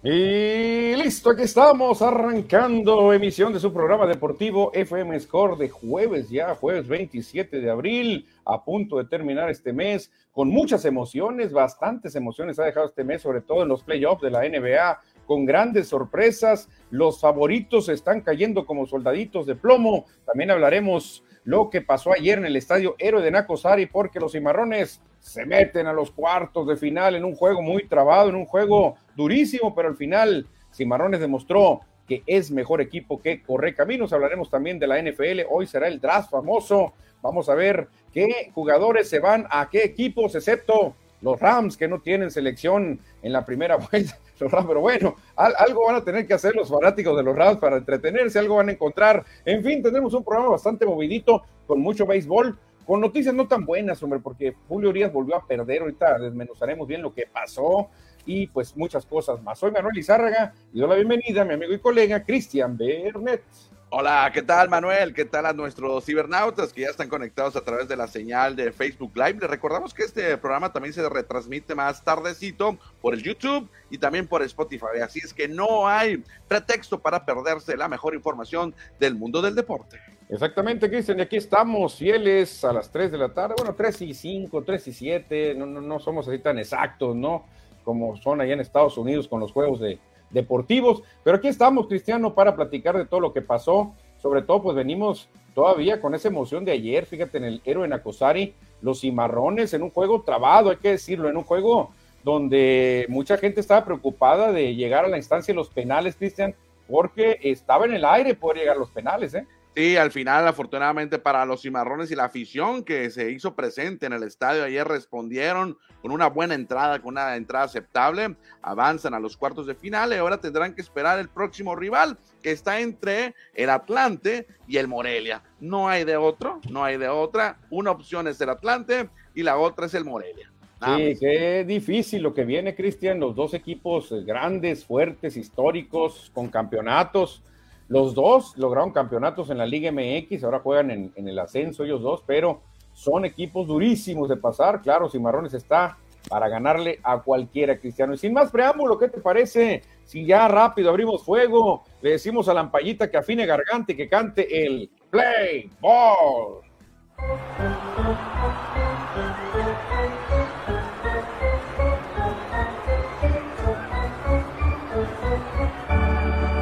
Y listo, aquí estamos arrancando emisión de su programa deportivo FM Score de jueves ya, jueves 27 de abril, a punto de terminar este mes, con muchas emociones, bastantes emociones ha dejado este mes, sobre todo en los playoffs de la NBA, con grandes sorpresas, los favoritos están cayendo como soldaditos de plomo, también hablaremos lo que pasó ayer en el estadio Héroe de Nacosari, porque los cimarrones se meten a los cuartos de final en un juego muy trabado, en un juego durísimo, pero al final Cimarrones demostró que es mejor equipo que corre caminos. Hablaremos también de la NFL. Hoy será el draft famoso. Vamos a ver qué jugadores se van a qué equipos, excepto los Rams que no tienen selección en la primera vuelta. Los Rams, pero bueno, algo van a tener que hacer los fanáticos de los Rams para entretenerse, algo van a encontrar. En fin, tendremos un programa bastante movidito con mucho béisbol con noticias no tan buenas, hombre, porque Julio Urias volvió a perder. Ahorita desmenuzaremos bien lo que pasó y pues muchas cosas más. Soy Manuel Izárraga y doy la bienvenida a mi amigo y colega Cristian Bernet. Hola, ¿qué tal Manuel? ¿Qué tal a nuestros cibernautas que ya están conectados a través de la señal de Facebook Live? Les recordamos que este programa también se retransmite más tardecito por el YouTube y también por Spotify. Así es que no hay pretexto para perderse la mejor información del mundo del deporte. Exactamente, Cristian, y aquí estamos fieles a las 3 de la tarde, bueno, 3 y 5, 3 y 7, no, no, no somos así tan exactos, ¿no? Como son allá en Estados Unidos con los juegos de, deportivos. Pero aquí estamos, Cristiano, para platicar de todo lo que pasó. Sobre todo, pues venimos todavía con esa emoción de ayer, fíjate, en el héroe Nacosari, los cimarrones en un juego trabado, hay que decirlo, en un juego donde mucha gente estaba preocupada de llegar a la instancia de los penales, Cristian, porque estaba en el aire poder llegar a los penales, ¿eh? Sí, al final, afortunadamente para los cimarrones y la afición que se hizo presente en el estadio ayer respondieron con una buena entrada, con una entrada aceptable, avanzan a los cuartos de final y ahora tendrán que esperar el próximo rival que está entre el Atlante y el Morelia. No hay de otro, no hay de otra. Una opción es el Atlante y la otra es el Morelia. sí, qué difícil lo que viene, Cristian. Los dos equipos grandes, fuertes, históricos, con campeonatos los dos lograron campeonatos en la Liga MX, ahora juegan en, el ascenso ellos dos, pero son equipos durísimos de pasar. Claro, Cimarrones está para ganarle a cualquiera, Cristiano. Y sin más preámbulo, ¿qué te parece? Si ya rápido abrimos fuego, le decimos a Lampallita que afine garganta y que cante el Play Ball.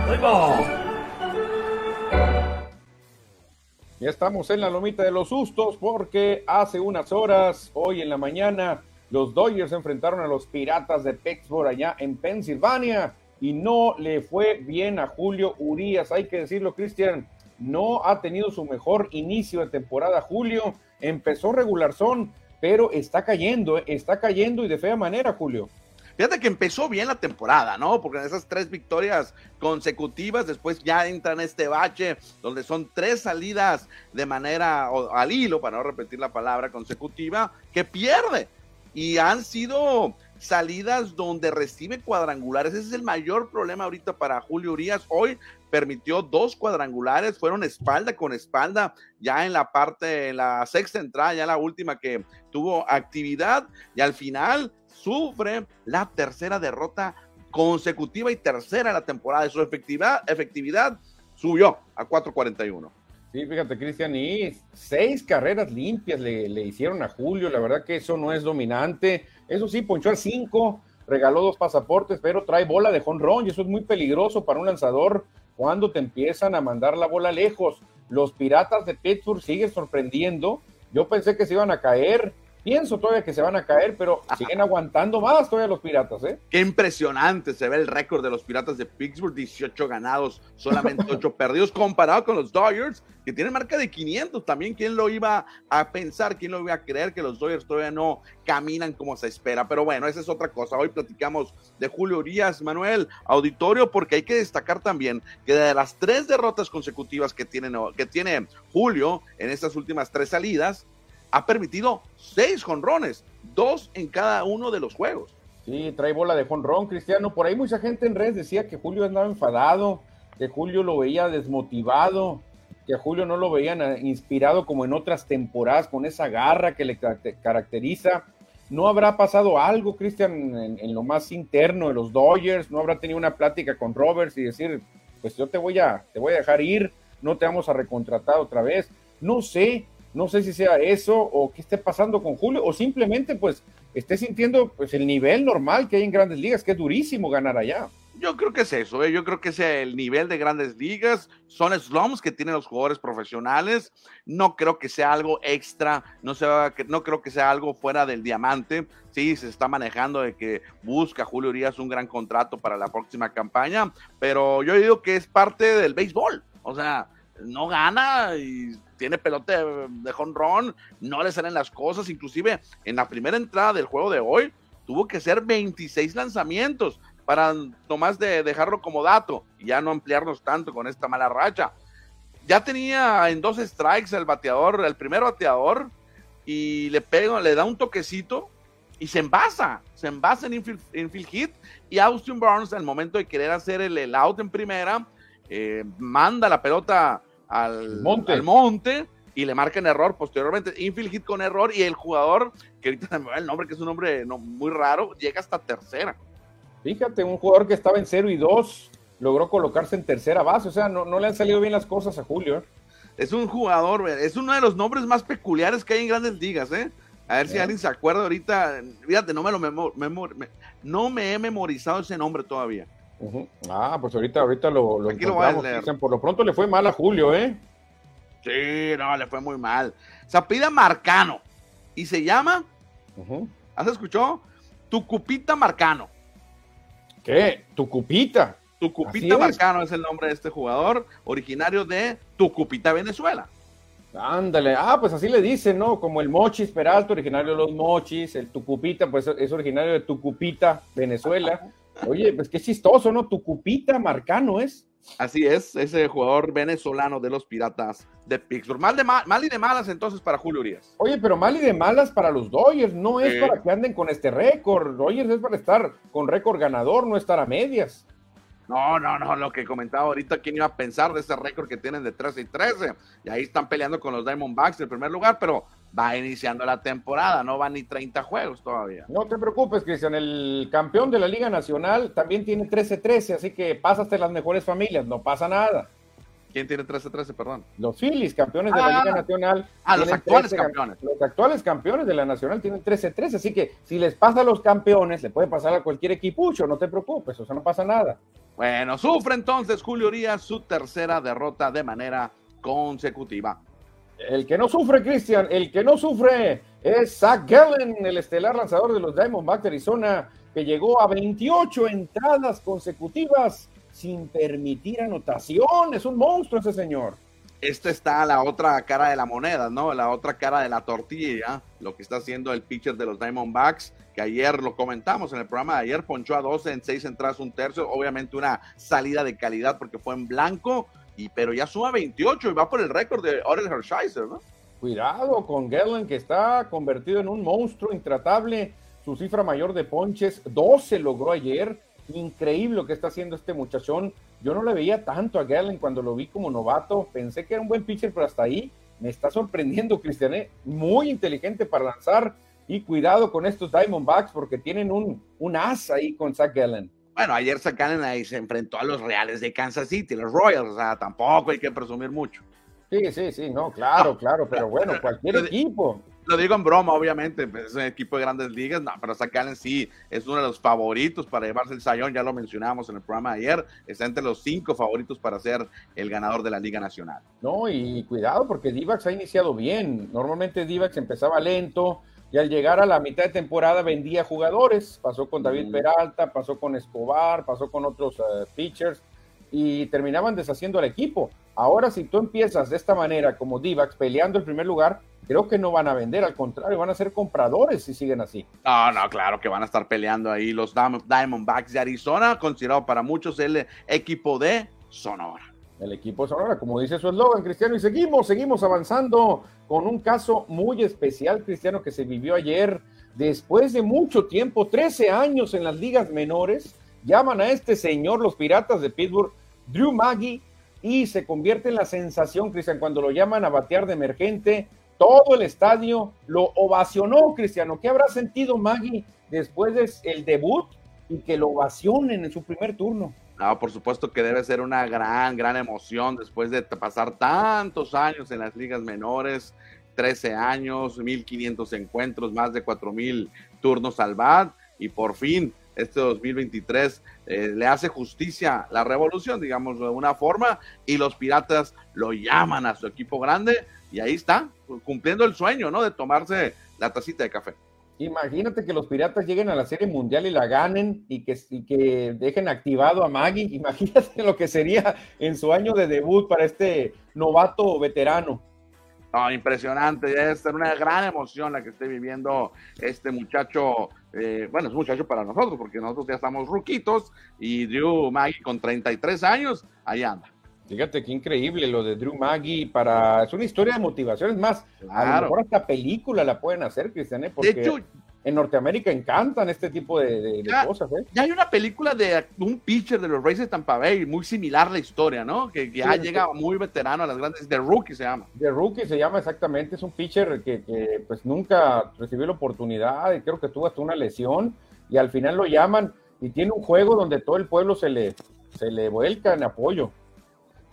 Play Ball. Ya estamos en la lomita de los sustos porque hace unas horas, hoy en la mañana, los Dodgers enfrentaron a los Piratas de Pittsburgh allá en Pensilvania y no le fue bien a Julio Urias. Hay que decirlo, Cristian, no ha tenido su mejor inicio de temporada. Julio empezó regular son, pero está cayendo, está cayendo y de fea manera, Julio. Fíjate que empezó bien la temporada, ¿no? Porque en esas tres victorias consecutivas, después ya entra en este bache donde son tres salidas de manera al hilo, para no repetir la palabra consecutiva, que pierde. Y han sido salidas donde recibe cuadrangulares. Ese es el mayor problema ahorita para Julio Urias. Hoy permitió dos cuadrangulares, fueron espalda con espalda, ya en la parte, en la sexta entrada, ya la última que tuvo actividad, y al final sufre la tercera derrota consecutiva y tercera en la temporada. De su efectividad, subió a 4.41. Sí, fíjate, Cristian, y seis carreras limpias le, hicieron a Julio. La verdad que eso no es dominante. Eso sí, ponchó al cinco, regaló dos pasaportes, pero trae bola de jonrón y eso es muy peligroso para un lanzador cuando te empiezan a mandar la bola lejos. Los Piratas de Pittsburgh siguen sorprendiendo. Yo pensé que se iban a caer Pienso todavía que se van a caer, pero siguen aguantando más todavía los Piratas, ¿eh? Qué impresionante se ve el récord de los Piratas de Pittsburgh, 18 ganados, solamente 8 perdidos, comparado con los Dodgers, que tienen marca de 500. También, ¿quién lo iba a pensar? ¿Quién lo iba a creer que los Dodgers todavía no caminan como se espera? Pero bueno, esa es otra cosa. Hoy platicamos de Julio Urias, Manuel, auditorio, porque hay que destacar también que de las tres derrotas consecutivas que, tienen, que tiene Julio en estas últimas tres salidas, ha permitido seis jonrones, dos en cada uno de los juegos. Sí, trae bola de jonrón, Cristiano. Por ahí mucha gente en redes decía que Julio andaba enfadado, que Julio lo veía desmotivado, que a Julio no lo veían inspirado como en otras temporadas, con esa garra que le caracteriza. ¿No habrá pasado algo, Cristian, en, lo más interno de los Dodgers? ¿No habrá tenido una plática con Roberts y decir, pues yo te voy a, te voy a dejar ir, no te vamos a recontratar otra vez? No sé, no sé si sea eso o qué esté pasando con Julio o simplemente pues esté sintiendo pues el nivel normal que hay en grandes ligas, que es durísimo ganar allá. Yo creo que es eso, ¿eh? yo creo que es el nivel de grandes ligas, son slums que tienen los jugadores profesionales, no creo que sea algo extra, no, no creo que sea algo fuera del diamante, sí, se está manejando de que busca Julio Urias un gran contrato para la próxima campaña, pero yo digo que es parte del béisbol, o sea, no gana y tiene pelote de jonrón, no le salen las cosas, inclusive en la primera entrada del juego de hoy tuvo que ser 26 lanzamientos para nomás de dejarlo como dato y ya no ampliarnos tanto con esta mala racha. Ya tenía en dos strikes el bateador, el primer bateador, y le pega, le da un toquecito y se envasa, se envasa en infield, hit y Austin Barnes al momento de querer hacer el, out en primera, eh, manda la pelota al monte. monte y le marcan error posteriormente, infield hit con error y el jugador, que ahorita me va el nombre, que es un nombre no, muy raro, llega hasta tercera. Fíjate, un jugador que estaba en 0 y 2 logró colocarse en tercera base, o sea, no, no le han salido bien las cosas a Julio. ¿eh? Es un jugador, es uno de los nombres más peculiares que hay en grandes ligas, ¿eh? A ver si alguien se acuerda ahorita. Fíjate, no me lo no me he memorizado ese nombre todavía. Ah, pues ahorita, ahorita lo, lo, Por lo pronto le fue mal a Julio, ¿eh? Sí, no, le fue muy mal. Se pide Marcano y se llama. ¿Has escuchado? Tucupita Marcano. ¿Qué? Tucupita. Tucupita Marcano es. el nombre de este jugador, originario de Tucupita, Venezuela. Ándale, ah, pues así le dicen, ¿no? Como el Mochis Peralta, originario de los Mochis, el Tucupita, pues es originario de Tucupita, Venezuela. Oye, pues qué chistoso, ¿no? Tucupita Marcano es. Así es, ese jugador venezolano de los Piratas de Pittsburgh. Mal, de mal, y de malas entonces para Julio Urias. Oye, pero mal y de malas para los Dodgers, no es para que anden con este récord. Dodgers es para estar con récord ganador, no estar a medias. No, no, no, lo que comentaba ahorita, ¿quién iba a pensar de ese récord que tienen de 13 y 13? Y ahí están peleando con los Diamondbacks en primer lugar, pero va iniciando la temporada, no van ni 30 juegos todavía. No te preocupes, Cristian, el campeón de la Liga Nacional también tiene 13-13, así que pasaste las mejores familias, no pasa nada. ¿Quién tiene 13-13, perdón? Los Phillies, campeones de la Liga ah. Nacional. Ah, los actuales campeones. Los actuales campeones de la Nacional tienen 13-13, así que si les pasa a los campeones, le puede pasar a cualquier equipucho, no te preocupes, o sea, no pasa nada. Bueno, sufre entonces Julio Urias su tercera derrota de manera consecutiva. El que no sufre, Cristian, el que no sufre es Zach Gallen, el estelar lanzador de los Diamondbacks de Arizona, que llegó a 28 entradas consecutivas sin permitir anotación. Es un monstruo ese señor. Esta está la otra cara de la moneda, ¿no? La otra cara de la tortilla, lo que está haciendo el pitcher de los Diamondbacks, que ayer lo comentamos en el programa de ayer, ponchó a 12 en 6 entradas, un tercio, obviamente una salida de calidad porque fue en blanco, y, pero ya suma 28 y va por el récord de Orel Hershiser, ¿no? Cuidado con Gallen, que está convertido en un monstruo intratable. Su cifra mayor de ponches, 12 logró ayer. Increíble lo que está haciendo este muchachón. Yo no le veía tanto a Gallen cuando lo vi como novato. Pensé que era un buen pitcher, pero hasta ahí me está sorprendiendo, Cristiané. Muy inteligente para lanzar. Y cuidado con estos Diamondbacks porque tienen un, un as ahí con Zach Gallen. Bueno, ayer sacan ahí se enfrentó a los Reales de Kansas City, los Royals, o sea, tampoco hay que presumir mucho. Sí, sí, sí, no, claro, claro, pero bueno, cualquier equipo. Lo digo en broma, obviamente, pues, es un equipo de grandes ligas, no, pero Zacalen sí es uno de los favoritos para llevarse el sayón, ya lo mencionamos en el programa de ayer, está entre los cinco favoritos para ser el ganador de la Liga Nacional. No, y cuidado porque Divax ha iniciado bien, normalmente Divax empezaba lento, y al llegar a la mitad de temporada vendía jugadores, pasó con David Peralta, pasó con Escobar, pasó con otros eh, pitchers y terminaban deshaciendo al equipo. Ahora si tú empiezas de esta manera como Divax peleando el primer lugar, creo que no van a vender, al contrario, van a ser compradores si siguen así. No, no, claro que van a estar peleando ahí los Diamondbacks de Arizona, considerado para muchos el equipo de Sonora. El equipo Sonora, como dice su eslogan, Cristiano, y seguimos, seguimos avanzando con un caso muy especial, Cristiano, que se vivió ayer. Después de mucho tiempo, 13 años en las ligas menores, llaman a este señor los Piratas de Pittsburgh, Drew Maggie, y se convierte en la sensación, Cristian, cuando lo llaman a batear de emergente, todo el estadio lo ovacionó, Cristiano. ¿Qué habrá sentido Maggie después del debut y que lo ovacionen en su primer turno? No, por supuesto que debe ser una gran, gran emoción después de pasar tantos años en las ligas menores, 13 años, 1500 encuentros, más de 4000 turnos al BAT y por fin este 2023 eh, le hace justicia la revolución, digamos de una forma, y los piratas lo llaman a su equipo grande y ahí está, cumpliendo el sueño, ¿no? De tomarse la tacita de café. Imagínate que los piratas lleguen a la serie mundial y la ganen y que, dejen activado a Maggie. Imagínate lo que sería en su año de debut para este novato veterano. No, impresionante, debe ser una gran emoción la que esté viviendo este muchacho. Eh, bueno, es un muchacho para nosotros, porque nosotros ya estamos ruquitos y Drew Maggie con 33 años, ahí anda. Fíjate qué increíble lo de Drew Maggie para. Es una historia de motivación. Es más, a lo mejor hasta película la pueden hacer, Cristian, ¿eh? porque de hecho, en Norteamérica encantan este tipo de, cosas. ¿eh? Ya hay una película de un pitcher de los Rays de Tampa Bay, muy similar la historia, ¿no? Que ya llega muy veterano a las grandes. The Rookie se llama. The Rookie se llama exactamente. Es un pitcher que, que pues nunca recibió la oportunidad y creo que tuvo hasta una lesión y al final lo llaman y tiene un juego donde todo el pueblo se le, se le vuelca en apoyo.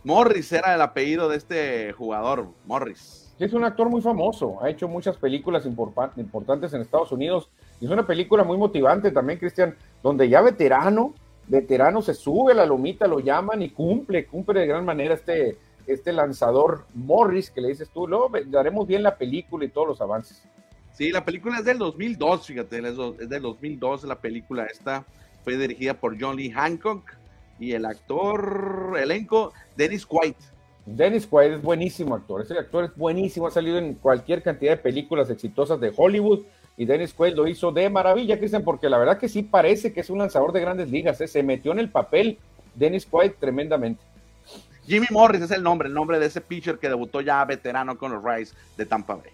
Morris era el apellido de este jugador, Morris. Es un actor muy famoso, ha hecho muchas películas importantes en Estados Unidos y es una película muy motivante también, Cristian, donde ya veterano, veterano se sube a la lomita, lo llaman y cumple, cumple de gran manera este, este lanzador Morris que le dices tú, luego daremos bien la película y todos los avances. Sí, la película es del 2002, fíjate, es del 2002 la película esta, fue dirigida por John Lee Hancock y el actor elenco, Dennis Quaid. Dennis Quaid es buenísimo actor, ese actor es buenísimo, ha salido en cualquier cantidad de películas exitosas de Hollywood y Dennis Quaid lo hizo de maravilla, Cristian, porque la verdad que sí parece que es un lanzador de grandes ligas, ¿eh? se metió en el papel Dennis Quaid tremendamente. Jimmy Morris es el nombre, el nombre de ese pitcher que debutó ya veterano con los Rays de Tampa Bay.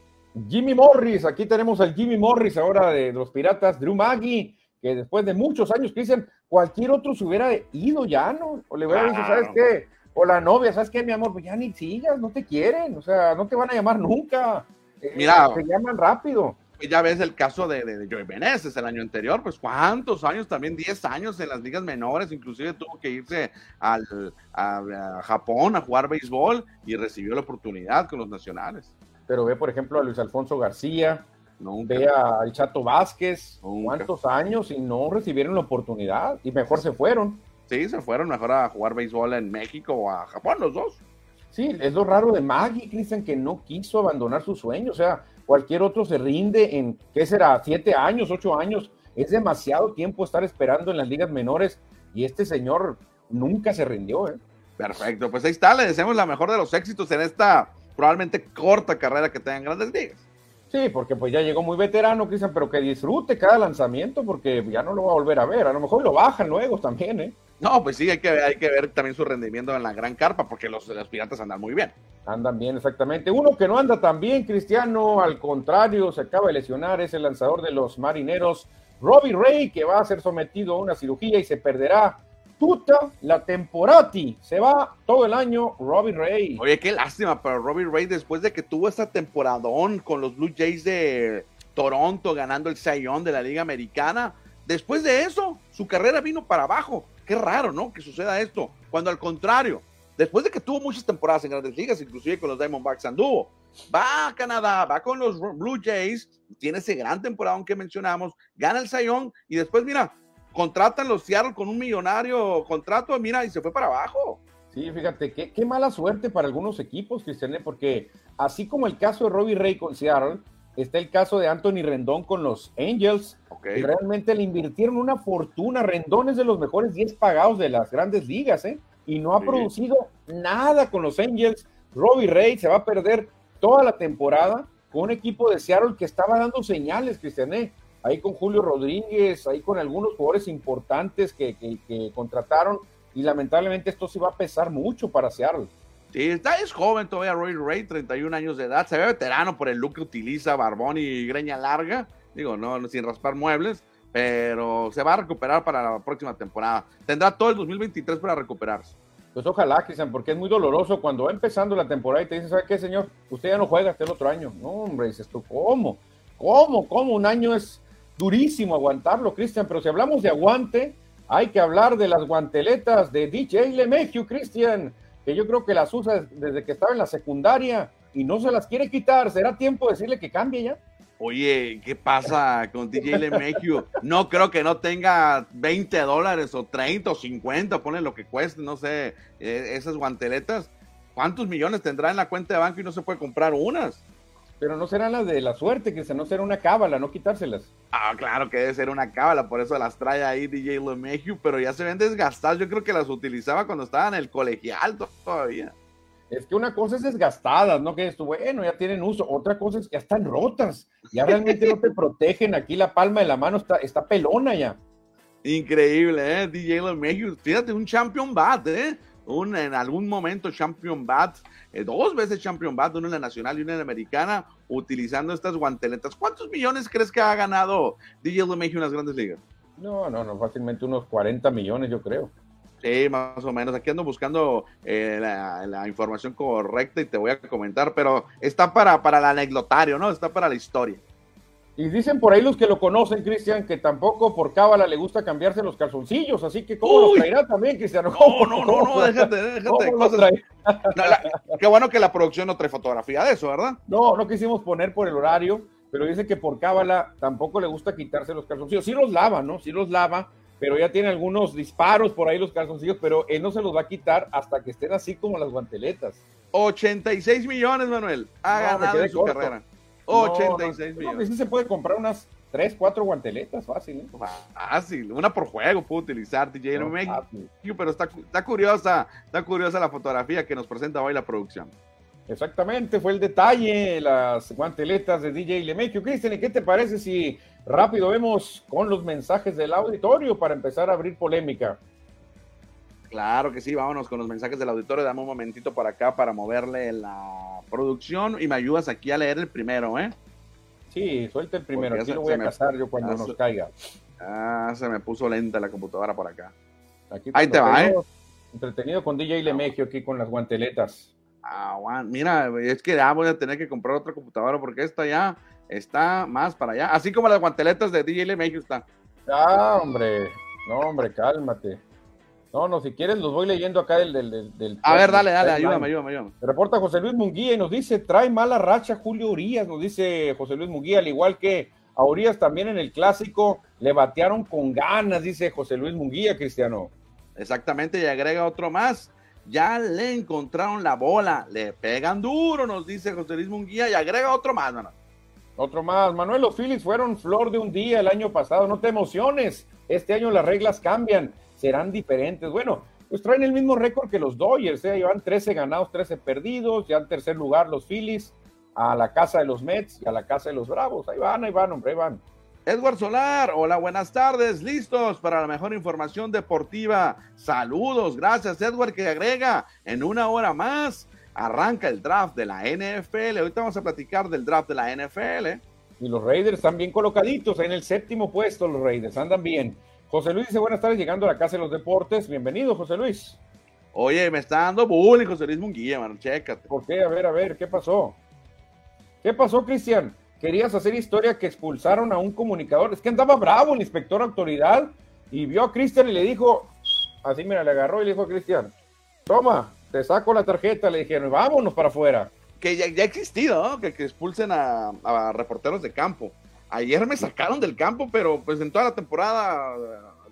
Jimmy Morris, aquí tenemos al Jimmy Morris ahora de los Piratas, Drew Maggi, que después de muchos años, Cristian, cualquier otro se hubiera ido ya, ¿no? O le hubiera dicho, ¿sabes qué? O la novia, ¿sabes qué, mi amor? Pues ya ni sigas, no te quieren, o sea, no te van a llamar nunca. Eh, Mira, te llaman rápido. Pues ya ves el caso de, de, Joey Beneses el año anterior, pues cuántos años, también 10 años en las ligas menores, inclusive tuvo que irse al, a, Japón a jugar béisbol y recibió la oportunidad con los nacionales. Pero ve, por ejemplo, a Luis Alfonso García, Ve al Chato Vázquez, cuántos años y no recibieron la oportunidad y mejor se fueron. Sí, se fueron mejor a jugar béisbol en México o a Japón, los dos. Sí, es lo raro de Maggie, Cristian, que no quiso abandonar su sueño. O sea, cualquier otro se rinde en, ¿qué será? Siete años, ocho años. Es demasiado tiempo estar esperando en las ligas menores y este señor nunca se rindió. ¿eh? Perfecto, pues ahí está, le deseamos la mejor de los éxitos en esta probablemente corta carrera que tenga en grandes ligas. Sí, porque pues ya llegó muy veterano, Cristian, pero que disfrute cada lanzamiento porque ya no lo va a volver a ver. A lo mejor lo bajan luego también, ¿eh? No, pues sí, hay que, hay que ver también su rendimiento en la gran carpa porque los, los piratas andan muy bien. Andan bien, exactamente. Uno que no anda tan bien, Cristiano, al contrario, se acaba de lesionar, es el lanzador de los marineros, Robbie Ray, que va a ser sometido a una cirugía y se perderá La temporati. Se va todo el año Robbie Ray. Oye, qué lástima para Robbie Ray después de que tuvo esta temporadón con los Blue Jays de Toronto ganando el Sayón de la Liga Americana. Después de eso, su carrera vino para abajo. Qué raro, ¿no? Que suceda esto. Cuando al contrario, después de que tuvo muchas temporadas en grandes ligas, inclusive con los Diamondbacks anduvo, va a Canadá, va con los Blue Jays, tiene ese gran temporada que mencionamos, gana el Sayón y después, mira, contratan los Seattle con un millonario contrato, mira, y se fue para abajo. Sí, fíjate, qué, qué mala suerte para algunos equipos, Cristian, ¿eh? porque así como el caso de Robbie Ray con Seattle, está el caso de Anthony Rendón con los Angels, que realmente le invirtieron una fortuna. Rendón es de los mejores 10 pagados de las grandes ligas, ¿eh? Y no ha producido nada con los Angels. Robbie Ray se va a perder toda la temporada con un equipo de Seattle que estaba dando señales, Cristian, ¿eh? Ahí con Julio Rodríguez, ahí con algunos jugadores importantes que, contrataron y lamentablemente esto sí va a pesar mucho para Seattle. Sí, está, es joven todavía Roy Ray, 31 años de edad, se ve veterano por el look que utiliza, barbón y greña larga, digo, no, sin raspar muebles, pero se va a recuperar para la próxima temporada. Tendrá todo el 2023 para recuperarse. Pues ojalá, Cristian, porque es muy doloroso cuando va empezando la temporada y te dicen, ¿sabe qué, señor? Usted ya no juega hasta el otro año. No, hombre, dices tú, ¿cómo? ¿Cómo? ¿Cómo? Un año es durísimo aguantarlo, Cristian, pero si hablamos de aguante, hay que hablar de las guanteletas de DJ Lemegio, Cristian, que yo creo que las usa desde que estaba en la secundaria y no se las quiere quitar. ¿Será tiempo de decirle que cambie ya? Oye, ¿qué pasa con DJ LeMahieu? No creo que no tenga 20 dólares o 30 o 50, pone lo que cueste, no sé, eh, esas guanteletas. ¿Cuántos millones tendrá en la cuenta de banco y no se puede comprar unas? Pero no serán las de la suerte, que se no será una cábala, no quitárselas. Ah, claro que debe ser una cábala, por eso las trae ahí DJ LeMahieu, pero ya se ven desgastadas. Yo creo que las utilizaba cuando estaba en el colegial todavía. Es que una cosa es desgastadas, ¿no? Que esto, bueno, ya tienen uso. Otra cosa es que ya están rotas. Ya realmente no te protegen. Aquí la palma de la mano está, está pelona ya. Increíble, ¿eh? DJ LeMahieu. Fíjate, un champion bat, ¿eh? Un, en algún momento champion bat. Eh, dos veces champion bat, uno en la nacional y uno en la americana, utilizando estas guanteletas. ¿Cuántos millones crees que ha ganado DJ LeMahieu en las grandes ligas? No, no, no, fácilmente unos 40 millones, yo creo. Sí, más o menos. Aquí ando buscando eh, la, información correcta y te voy a comentar, pero está para, para el anecdotario, ¿no? Está para la historia. Y dicen por ahí los que lo conocen, Cristian, que tampoco por cábala le gusta cambiarse los calzoncillos, así que ¿cómo lo traerá también, Cristian? No, no, no, no, déjate, déjate. qué bueno que la producción no trae fotografía de eso, ¿verdad? No, no quisimos poner por el horario, pero dice que por cábala tampoco le gusta quitarse los calzoncillos. Sí los lava, ¿no? Sí los lava, pero ya tiene algunos disparos por ahí los calzoncillos, pero él no se los va a quitar hasta que estén así como las guanteletas. 86 millones, Manuel, ha ganado en su carrera. 86 millones. sí se puede comprar unas 3, 4 guanteletas, fácil. ¿eh? Fácil, una por juego puedo utilizar DJ pero está, está curiosa, está curiosa la fotografía que nos presenta hoy la producción. Exactamente, fue el detalle, las guanteletas de DJ Lemekio. Cristian, ¿y qué te parece si rápido vemos con los mensajes del auditorio para empezar a abrir polémica? Claro que sí, vámonos con los mensajes del auditorio. Dame un momentito por acá para moverle la producción y me ayudas aquí a leer el primero, ¿eh? Sí, suelta el primero, así lo voy a casar yo cuando nos caiga. Ah, se me puso lenta la computadora por acá. Ahí te va, ¿eh? Entretenido con DJ Lemegio aquí con las guanteletas. Ah, mira, es que ya voy a tener que comprar otra computadora porque esta ya está más para allá. Así como las guanteletas de DJ México está. Ah, hombre. No, hombre, cálmate. No, no, si quieres los voy leyendo acá del... del, a ver, dale, dale, ayúdame, ayúdame, ayúdame. Reporta José Luis Munguía y nos dice, trae mala racha Julio Urias, nos dice José Luis Munguía, al igual que a Urias también en el clásico le batearon con ganas, dice José Luis Munguía, Cristiano. Exactamente, y agrega otro más ya le encontraron la bola, le pegan duro, nos dice José Luis Munguía y agrega otro más, Manuel. Otro más, Manuel, los Phillies fueron flor de un día el año pasado, no te emociones, este año las reglas cambian, serán diferentes. Bueno, pues traen el mismo récord que los Dodgers, ¿eh? llevan 13 ganados, 13 perdidos, ya en tercer lugar los Phillies, a la casa de los Mets y a la casa de los Bravos, ahí van, ahí van, hombre, ahí van. Edward Solar, hola, buenas tardes, listos para la mejor información deportiva. Saludos, gracias Edward que agrega en una hora más. Arranca el draft de la NFL. Ahorita vamos a platicar del draft de la NFL. Y los Raiders están bien colocaditos en el séptimo puesto, los Raiders andan bien. José Luis dice buenas tardes, llegando a la casa de los deportes. Bienvenido, José Luis. Oye, me está dando bullying, José Luis Munguía, mano, chécate. ¿Por qué? A ver, a ver, ¿qué pasó? ¿Qué pasó, Cristian? querías hacer historia que expulsaron a un comunicador. Es que andaba bravo el inspector autoridad y vio a Cristian y le dijo, así mira, le agarró y le dijo a Cristian, toma, te saco la tarjeta, le dijeron, vámonos para afuera. Que ya, ha existido, ¿no? Que, expulsen a, a, reporteros de campo. Ayer me sacaron del campo, pero pues en toda la temporada,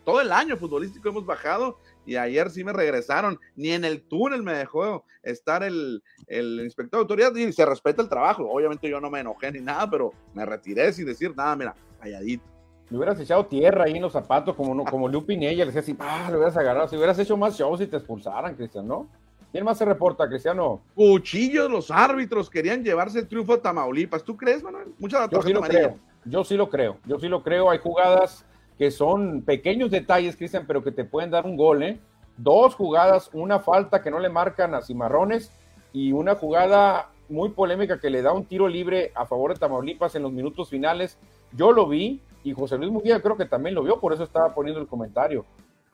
todo el año futbolístico hemos bajado y ayer sí me regresaron, ni en el túnel me dejó estar el, inspector de autoridad y se respeta el trabajo. Obviamente yo no me enojé ni nada, pero me retiré sin decir nada, mira, calladito. Le hubieras echado tierra ahí en los zapatos como, como Lupi ella, le decía así, ah, le hubieras agarrado, si hubieras hecho más shows y te expulsaran, Cristian, ¿no? ¿Quién más se reporta, Cristiano? Cuchillos, los árbitros querían llevarse el triunfo a Tamaulipas. ¿Tú crees, Manuel? Mucha Yo sí lo creo. Yo sí lo creo. Yo sí lo creo. Hay jugadas que son pequeños detalles, Cristian, pero que te pueden dar un gol, ¿eh? Dos jugadas, una falta que no le marcan a Cimarrones y una jugada muy polémica que le da un tiro libre a favor de Tamaulipas en los minutos finales. Yo lo vi y José Luis Mujía creo que también lo vio, por eso estaba poniendo el comentario.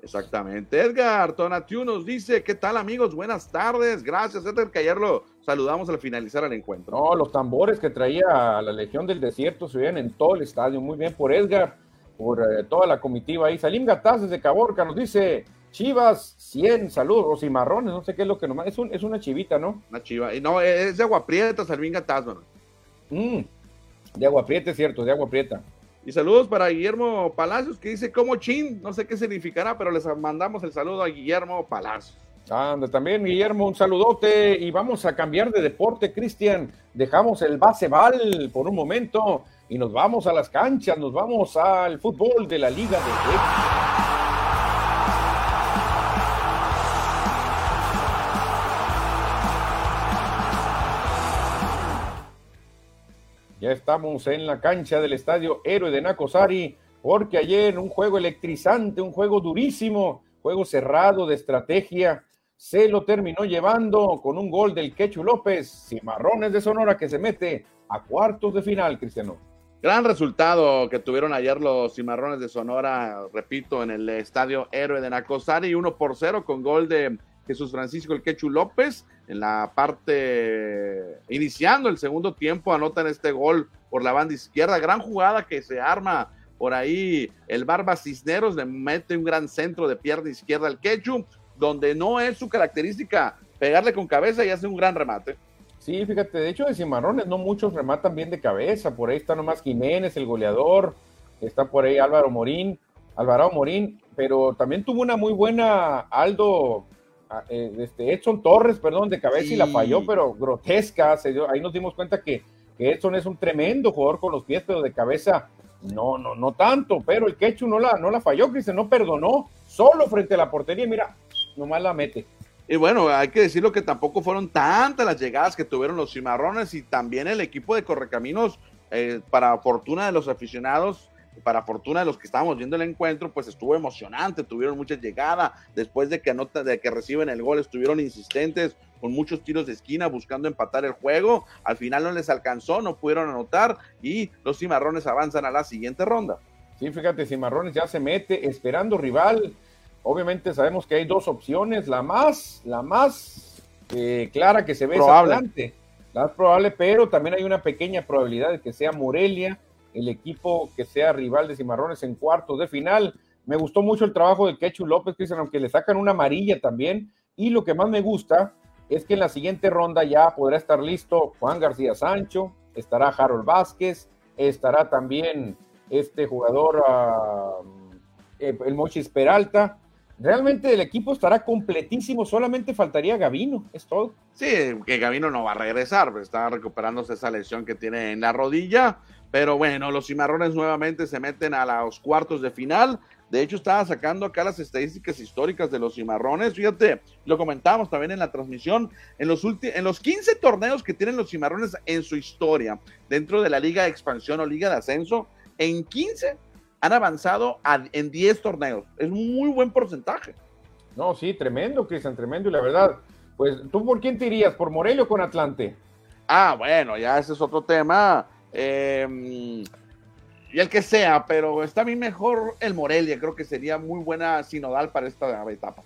Exactamente. Edgar Tonatiu nos dice, ¿qué tal amigos? Buenas tardes. Gracias, Edgar, que ayer lo saludamos al finalizar el encuentro. No, los tambores que traía la Legión del Desierto se veían en todo el estadio. Muy bien por Edgar, por eh, toda la comitiva ahí. Salim Gataz desde Caborca nos dice, Chivas 100, saludos, y marrones, no sé qué es lo que nomás, es, un, es una chivita, ¿no? Una chiva, y no, es de agua prieta, Salim Gataz, ¿no? Mm, de agua prieta, es cierto, de agua prieta. Y saludos para Guillermo Palacios, que dice como chin, no sé qué significará, pero les mandamos el saludo a Guillermo Palacios. Anda, también Guillermo, un saludote y vamos a cambiar de deporte, Cristian. Dejamos el baseball por un momento y nos vamos a las canchas, nos vamos al fútbol de la Liga de Ya estamos en la cancha del estadio Héroe de Nacosari, porque ayer un juego electrizante, un juego durísimo, juego cerrado de estrategia, se lo terminó llevando con un gol del Quechu López, Cimarrones de Sonora que se mete a cuartos de final, Cristiano. Gran resultado que tuvieron ayer los Cimarrones de Sonora, repito, en el estadio Héroe de Nacosari, uno por cero con gol de Jesús Francisco El Quechu López en la parte iniciando el segundo tiempo anotan este gol por la banda izquierda, gran jugada que se arma por ahí el Barba Cisneros le mete un gran centro de pierna izquierda al Quechu, donde no es su característica pegarle con cabeza y hace un gran remate. Sí, fíjate, de hecho de Cimarrones no muchos rematan bien de cabeza, por ahí está nomás Jiménez, el goleador, está por ahí Álvaro Morín, Alvarado Morín, pero también tuvo una muy buena Aldo este Edson Torres, perdón, de cabeza y la falló, pero grotesca. Se dio, ahí nos dimos cuenta que, que, Edson es un tremendo jugador con los pies, pero de cabeza no, no, no tanto. Pero el Quechu no la, no la falló, Cristian, no perdonó, solo frente a la portería. Mira, nomás la mete. Y bueno, hay que decirlo que tampoco fueron tantas las llegadas que tuvieron los cimarrones y también el equipo de Correcaminos, eh, para fortuna de los aficionados, para fortuna de los que estábamos viendo el encuentro, pues estuvo emocionante, tuvieron mucha llegada, después de que anota, de que reciben el gol, estuvieron insistentes con muchos tiros de esquina buscando empatar el juego, al final no les alcanzó, no pudieron anotar y los cimarrones avanzan a la siguiente ronda. Sí, fíjate, cimarrones ya se mete esperando rival. Obviamente sabemos que hay dos opciones, la más, la más eh, clara que se ve probable. la más probable, pero también hay una pequeña probabilidad de que sea Morelia el equipo que sea rival de Cimarrones en cuartos de final. Me gustó mucho el trabajo de Quechu López, Cristian, aunque le sacan una amarilla también. Y lo que más me gusta es que en la siguiente ronda ya podrá estar listo Juan García Sancho, estará Harold Vázquez, estará también este jugador, eh, el Mochis Peralta. Realmente el equipo estará completísimo, solamente faltaría Gavino, es todo. Sí, que Gavino no va a regresar, está recuperándose esa lesión que tiene en la rodilla. Pero bueno, los cimarrones nuevamente se meten a los cuartos de final. De hecho, estaba sacando acá las estadísticas históricas de los cimarrones. Fíjate, lo comentamos también en la transmisión. En los, en los 15 torneos que tienen los cimarrones en su historia, dentro de la Liga de Expansión o Liga de Ascenso, en 15 han avanzado en 10 torneos. Es un muy buen porcentaje. No, sí, tremendo, Cristian, tremendo. Y la verdad, pues, ¿tú por quién te irías? ¿Por Morelia o con Atlante? Ah, bueno, ya ese es otro tema. Eh, y el que sea, pero está bien mejor el Morelia, creo que sería muy buena sinodal para esta etapa.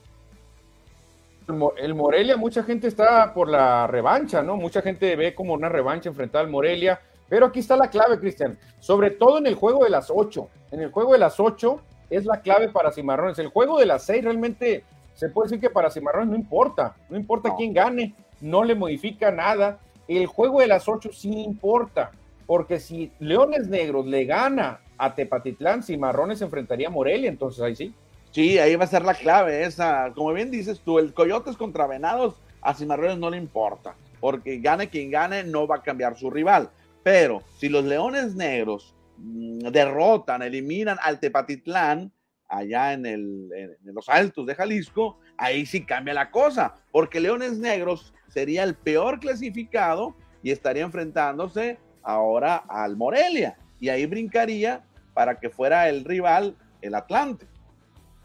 El Morelia, mucha gente está por la revancha, ¿no? Mucha gente ve como una revancha enfrentada al Morelia, pero aquí está la clave, Cristian, sobre todo en el juego de las ocho. En el juego de las ocho es la clave para Cimarrones. El juego de las seis realmente se puede decir que para Cimarrones no importa, no importa quién gane, no le modifica nada. El juego de las ocho sí importa porque si Leones Negros le gana a Tepatitlán, Cimarrones enfrentaría a Morelia, entonces ahí sí. Sí, ahí va a ser la clave esa. Como bien dices tú, el Coyotes contra Venados a Cimarrones no le importa, porque gane quien gane no va a cambiar su rival. Pero si los Leones Negros mm, derrotan, eliminan al Tepatitlán, allá en, en, los altos de Jalisco, ahí sí cambia la cosa, porque Leones Negros sería el peor clasificado y estaría enfrentándose ahora al Morelia y ahí brincaría para que fuera el rival el Atlante.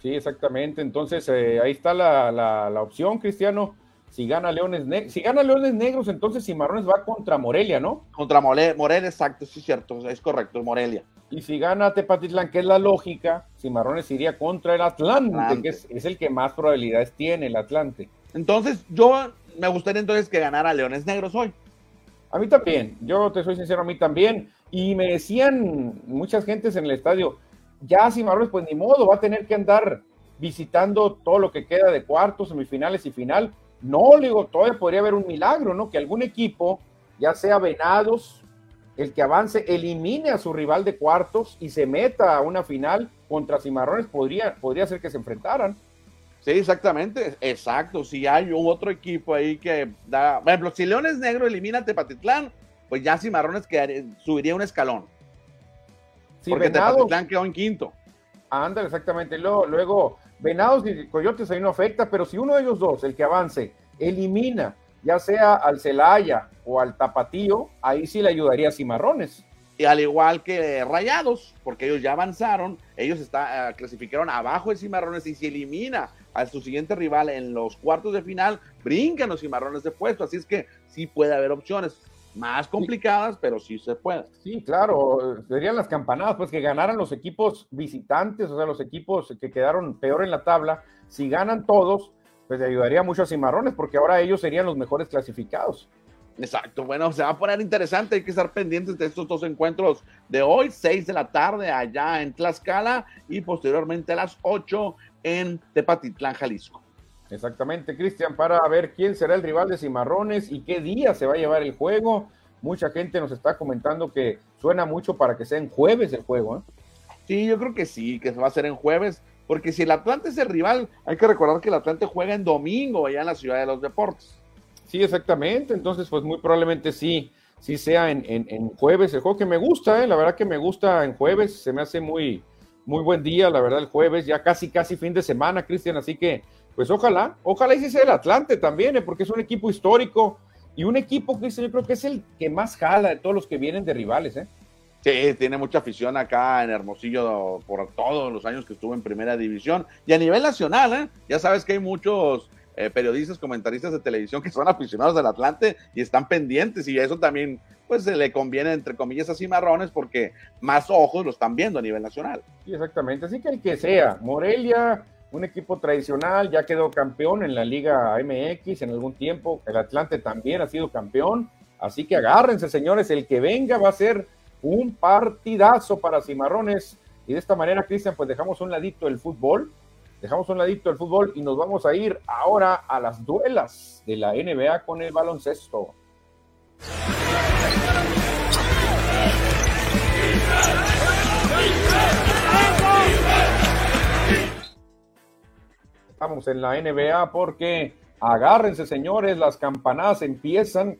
Sí, exactamente. Entonces eh, ahí está la, opción, Cristiano. Si gana Leones Negros, si gana Leones Negros, entonces Cimarrones va contra Morelia, ¿no? Contra Morelia, exacto, sí, cierto, es correcto, Morelia. Y si gana Tepatitlán, que es la lógica, Cimarrones iría contra el Atlante, que es, es, el que más probabilidades tiene, el Atlante. Entonces, yo me gustaría entonces que ganara Leones Negros hoy. A mí también, yo te soy sincero, a mí también. Y me decían muchas gentes en el estadio, ya Cimarrones, pues ni modo, va a tener que andar visitando todo lo que queda de cuartos, semifinales y final. No, le digo, todavía podría haber un milagro, ¿no? Que algún equipo, ya sea Venados, el que avance, elimine a su rival de cuartos y se meta a una final contra Cimarrones, podría, podría ser que se enfrentaran. Sí, exactamente, exacto. Si hay otro equipo ahí que da, por ejemplo, si Leones Negro elimina a Tepatitlán, pues ya Cimarrones quedaría, subiría un escalón. Sí, porque Venados, Tepatitlán quedó en quinto. Anda, exactamente. Luego, luego, Venados y Coyotes ahí no afecta, pero si uno de ellos dos, el que avance, elimina ya sea al Celaya o al Tapatío, ahí sí le ayudaría a Cimarrones. Y al igual que Rayados, porque ellos ya avanzaron, ellos está, uh, clasificaron abajo de Cimarrones y si elimina a su siguiente rival en los cuartos de final, brincan los cimarrones de puesto. Así es que sí puede haber opciones más complicadas, sí. pero sí se puede. Sí, claro, serían las campanadas, pues que ganaran los equipos visitantes, o sea, los equipos que quedaron peor en la tabla, si ganan todos, pues le ayudaría mucho a Cimarrones, porque ahora ellos serían los mejores clasificados. Exacto, bueno, se va a poner interesante, hay que estar pendientes de estos dos encuentros de hoy, 6 de la tarde allá en Tlaxcala y posteriormente a las 8 en Tepatitlán, Jalisco. Exactamente, Cristian, para ver quién será el rival de Cimarrones y qué día se va a llevar el juego. Mucha gente nos está comentando que suena mucho para que sea en jueves el juego. ¿eh? Sí, yo creo que sí, que se va a hacer en jueves, porque si el Atlante es el rival, hay que recordar que el Atlante juega en domingo allá en la Ciudad de los Deportes. Sí, exactamente, entonces pues muy probablemente sí, sí sea en, en, en jueves el juego que me gusta, ¿eh? la verdad que me gusta en jueves, se me hace muy, muy buen día, la verdad, el jueves, ya casi, casi fin de semana, Cristian, así que, pues ojalá, ojalá y el Atlante también, ¿eh? porque es un equipo histórico y un equipo, Cristian, yo creo que es el que más jala de todos los que vienen de rivales, ¿eh? Sí, tiene mucha afición acá en Hermosillo por todos los años que estuvo en primera división y a nivel nacional, ¿eh? Ya sabes que hay muchos eh, periodistas, comentaristas de televisión que son aficionados del Atlante y están pendientes y eso también pues se le conviene entre comillas a Cimarrones porque más ojos lo están viendo a nivel nacional. Sí, exactamente, así que el que sea, Morelia, un equipo tradicional, ya quedó campeón en la Liga MX en algún tiempo, el Atlante también ha sido campeón, así que agárrense señores, el que venga va a ser un partidazo para Cimarrones y de esta manera, Cristian, pues dejamos un ladito el fútbol, dejamos un ladito el fútbol y nos vamos a ir ahora a las duelas de la NBA con el baloncesto. Estamos en la NBA porque agárrense, señores, las campanadas empiezan,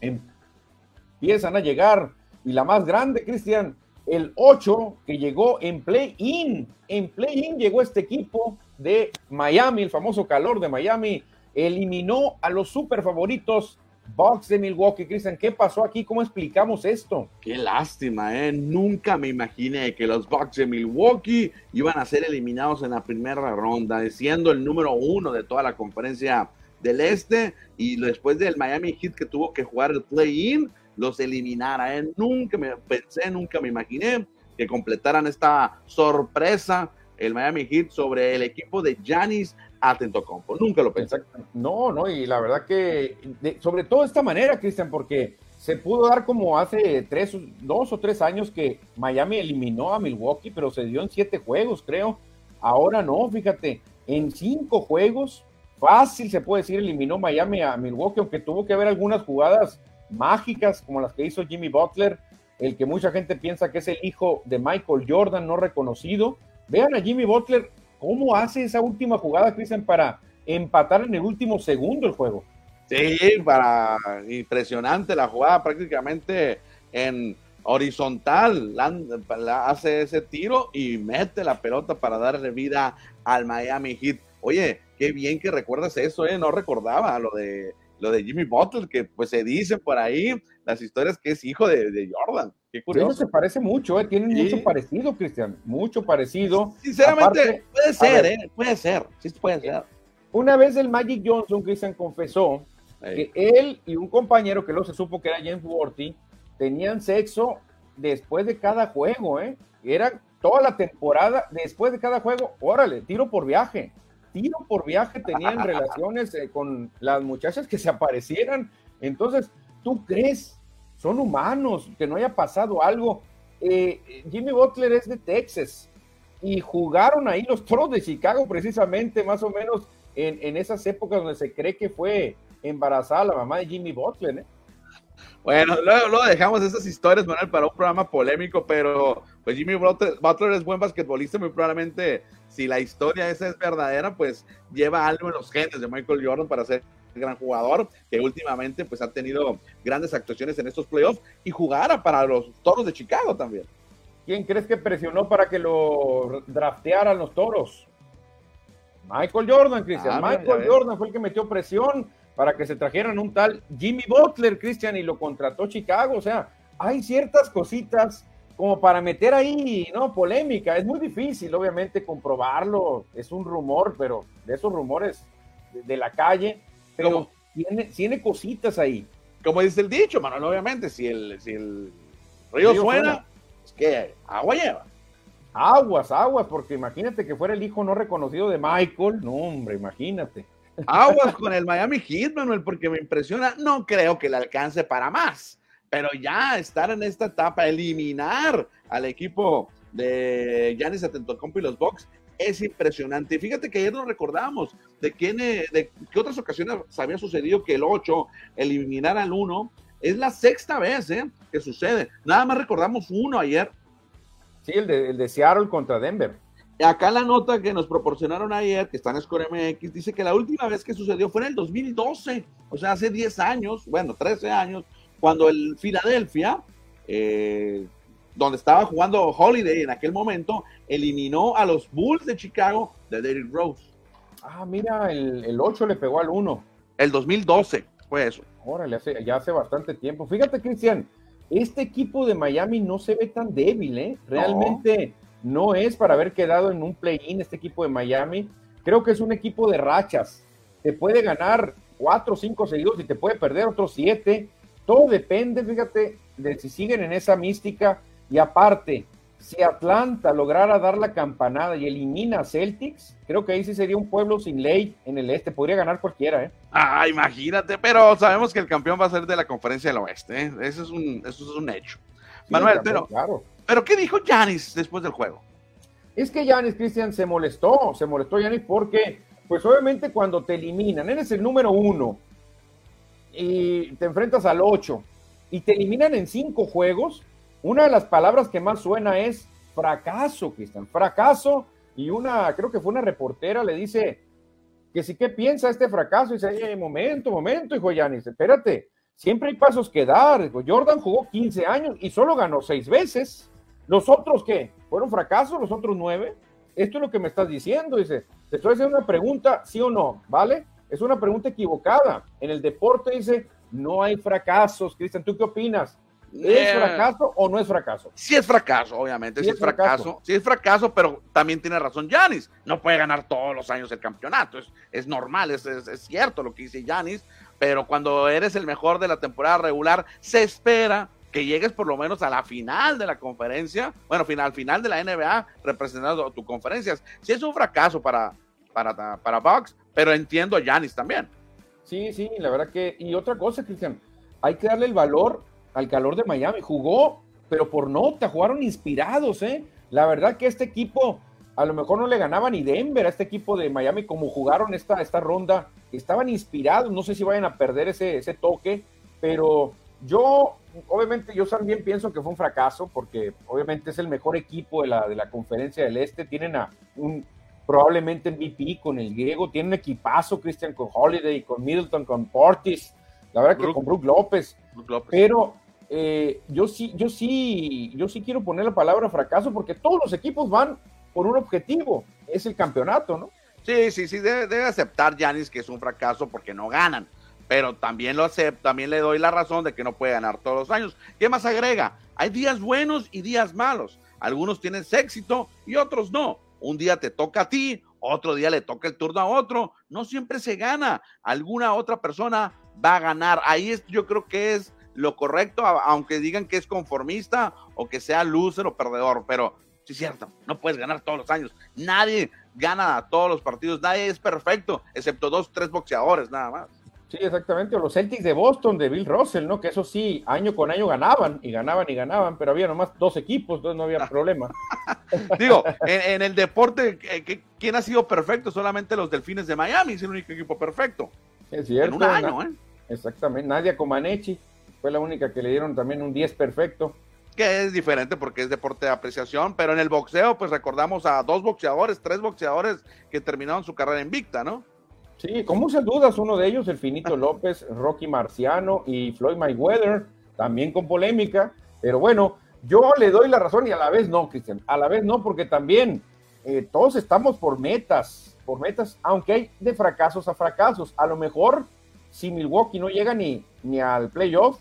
empiezan a llegar. Y la más grande, Cristian, el 8 que llegó en play-in. En play-in llegó este equipo de Miami, el famoso calor de Miami, eliminó a los super favoritos Bucks de Milwaukee. Cristian, ¿qué pasó aquí? ¿Cómo explicamos esto? Qué lástima, ¿eh? Nunca me imaginé que los Bucks de Milwaukee iban a ser eliminados en la primera ronda, siendo el número uno de toda la conferencia del este y después del Miami Heat que tuvo que jugar el play-in, los eliminara. ¿eh? Nunca me pensé, nunca me imaginé que completaran esta sorpresa el Miami Heat sobre el equipo de Giannis Atentocompo. Nunca lo pensé. No, no, y la verdad que, sobre todo de esta manera, Cristian, porque se pudo dar como hace tres, dos o tres años que Miami eliminó a Milwaukee, pero se dio en siete juegos, creo. Ahora no, fíjate, en cinco juegos, fácil se puede decir, eliminó Miami a Milwaukee, aunque tuvo que haber algunas jugadas mágicas como las que hizo Jimmy Butler, el que mucha gente piensa que es el hijo de Michael Jordan, no reconocido. Vean a Jimmy Butler cómo hace esa última jugada, Cristian, para empatar en el último segundo el juego. Sí, para impresionante la jugada prácticamente en horizontal, la, hace ese tiro y mete la pelota para darle vida al Miami Heat. Oye, qué bien que recuerdas eso, ¿eh? No recordaba lo de lo de Jimmy Butler, que pues se dicen por ahí las historias que es hijo de, de Jordan. Qué curioso. Eso se parece mucho, ¿eh? tienen sí. mucho parecido, Cristian, mucho parecido. Sinceramente, Aparte, puede ser, ver, ¿eh? puede ser, sí puede ser. Una vez el Magic Johnson, Cristian, confesó Ahí. que él y un compañero que luego se supo que era James Worthy tenían sexo después de cada juego, ¿eh? Era toda la temporada, después de cada juego, órale, tiro por viaje. Tiro por viaje tenían relaciones eh, con las muchachas que se aparecieran. Entonces, ¿tú crees? Son humanos, que no haya pasado algo. Eh, Jimmy Butler es de Texas y jugaron ahí los Toros de Chicago precisamente, más o menos en, en esas épocas donde se cree que fue embarazada la mamá de Jimmy Butler. ¿eh? Bueno, luego, dejamos esas historias, para un programa polémico, pero pues Jimmy Butler, es buen basquetbolista, muy probablemente si la historia esa es verdadera, pues lleva algo en los genes de Michael Jordan para ser gran jugador, que últimamente pues ha tenido grandes actuaciones en estos playoffs y jugara para los Toros de Chicago también. ¿Quién crees que presionó para que lo draftearan los Toros? Michael Jordan, Cristian. Ah, Michael Jordan fue el que metió presión para que se trajeran un tal Jimmy Butler, Cristian, y lo contrató Chicago. O sea, hay ciertas cositas como para meter ahí, ¿no? Polémica. Es muy difícil, obviamente, comprobarlo. Es un rumor, pero de esos rumores de, la calle, pero tiene, tiene cositas ahí. Como dice el dicho, Manuel, obviamente, si el, si el río, suena, es que agua lleva. Aguas, aguas, porque imagínate que fuera el hijo no reconocido de Michael. No, hombre, imagínate. Aguas con el Miami Heat, Manuel, porque me impresiona. No creo que le alcance para más, pero ya estar en esta etapa, eliminar al equipo de Giannis Atentocompo y los Bucks es impresionante. Fíjate que ayer nos recordamos de, quién, eh, de qué otras ocasiones había sucedido que el 8 eliminara al 1. Es la sexta vez ¿eh? que sucede. Nada más recordamos uno ayer. Sí, el de, el de Seattle contra Denver. Acá la nota que nos proporcionaron ayer, que está en Score MX, dice que la última vez que sucedió fue en el 2012, o sea, hace 10 años, bueno, 13 años, cuando el Filadelfia, eh, donde estaba jugando Holiday en aquel momento, eliminó a los Bulls de Chicago de Derrick Rose. Ah, mira, el, el 8 le pegó al 1. El 2012 fue eso. Órale, hace, ya hace bastante tiempo. Fíjate, Cristian, este equipo de Miami no se ve tan débil, ¿eh? Realmente no es para haber quedado en un play-in este equipo de Miami. Creo que es un equipo de rachas. Te puede ganar cuatro o cinco seguidos y te puede perder otros siete. Todo depende, fíjate, de si siguen en esa mística. Y aparte, si Atlanta lograra dar la campanada y elimina a Celtics, creo que ahí sí sería un pueblo sin ley en el este. Podría ganar cualquiera, ¿eh? Ah, imagínate, pero sabemos que el campeón va a ser de la conferencia del oeste. ¿eh? Eso, es un, eso es un hecho. Manuel, pero claro. Pero ¿qué dijo Yanis después del juego? Es que Yanis, Cristian, se molestó, se molestó Yanis porque, pues obviamente cuando te eliminan, eres el número uno y te enfrentas al ocho y te eliminan en cinco juegos, una de las palabras que más suena es fracaso, Cristian, fracaso. Y una, creo que fue una reportera, le dice que sí, ¿qué piensa este fracaso? Y dice, momento, momento, hijo Yanis, espérate, siempre hay pasos que dar. Jordan jugó 15 años y solo ganó seis veces. ¿Los otros qué? ¿Fueron fracasos los otros nueve? Esto es lo que me estás diciendo, dice. Te estoy haciendo una pregunta, sí o no, ¿vale? Es una pregunta equivocada. En el deporte dice, no hay fracasos. Cristian, ¿tú qué opinas? ¿Es eh, fracaso o no es fracaso? Sí es fracaso, obviamente, sí, es fracaso. Sí es fracaso, pero también tiene razón Yanis. No puede ganar todos los años el campeonato. Es, es normal, es, es, es, cierto lo que dice Yanis, pero cuando eres el mejor de la temporada regular, se espera que llegues por lo menos a la final de la conferencia, bueno, final, final de la NBA representando tu conferencias. Sí es un fracaso para, para, para Bucks, pero entiendo a Giannis también. Sí, sí, la verdad que, y otra cosa, Cristian, hay que darle el valor al calor de Miami. Jugó, pero por nota, jugaron inspirados, ¿eh? La verdad que este equipo, a lo mejor no le ganaba ni Denver a este equipo de Miami como jugaron esta, esta ronda. Estaban inspirados, no sé si vayan a perder ese, ese toque, pero yo, obviamente, yo también pienso que fue un fracaso, porque obviamente es el mejor equipo de la, de la conferencia del Este. Tienen a un probablemente MVP con el griego, tienen un equipazo, Christian, con Holiday, con Middleton, con Portis, la verdad que con Brook López. Pero eh, yo sí, yo sí, yo sí quiero poner la palabra fracaso, porque todos los equipos van por un objetivo, es el campeonato, ¿no? Sí, sí, sí, debe, debe aceptar Yanis que es un fracaso porque no ganan pero también lo acepto, también le doy la razón de que no puede ganar todos los años. ¿Qué más agrega? Hay días buenos y días malos. Algunos tienen éxito y otros no. Un día te toca a ti, otro día le toca el turno a otro. No siempre se gana. Alguna otra persona va a ganar. Ahí es, yo creo que es lo correcto, aunque digan que es conformista o que sea loser o perdedor, pero sí es cierto, no puedes ganar todos los años. Nadie gana todos los partidos, nadie es perfecto, excepto dos, tres boxeadores nada más. Sí, exactamente, o los Celtics de Boston, de Bill Russell, ¿no? Que eso sí, año con año ganaban y ganaban y ganaban, pero había nomás dos equipos, entonces no había problema. Digo, en, el deporte, ¿quién ha sido perfecto? Solamente los Delfines de Miami, es el único equipo perfecto. Es cierto. En un año, ¿eh? Exactamente, Nadia Comaneci fue la única que le dieron también un 10 perfecto. Que es diferente porque es deporte de apreciación, pero en el boxeo, pues recordamos a dos boxeadores, tres boxeadores que terminaron su carrera invicta, ¿no? Sí, con muchas dudas, uno de ellos, el Finito López, Rocky Marciano y Floyd Mayweather, también con polémica, pero bueno, yo le doy la razón y a la vez no, Cristian, a la vez no, porque también eh, todos estamos por metas, por metas, aunque hay de fracasos a fracasos. A lo mejor, si Milwaukee no llega ni, ni al playoff,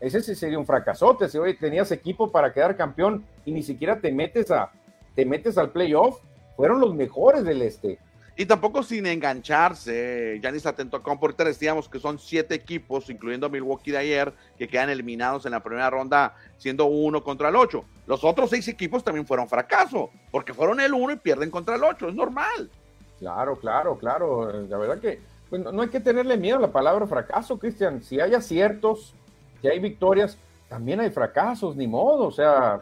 ese sería un fracasote. Si hoy tenías equipo para quedar campeón y ni siquiera te metes, a, te metes al playoff, fueron los mejores del este. Y tampoco sin engancharse, Yanis Atento porque decíamos que son siete equipos, incluyendo Milwaukee de ayer, que quedan eliminados en la primera ronda, siendo uno contra el ocho. Los otros seis equipos también fueron fracaso, porque fueron el uno y pierden contra el ocho, es normal. Claro, claro, claro. La verdad que pues, no hay que tenerle miedo a la palabra fracaso, Cristian. Si hay aciertos, si hay victorias, también hay fracasos, ni modo. O sea,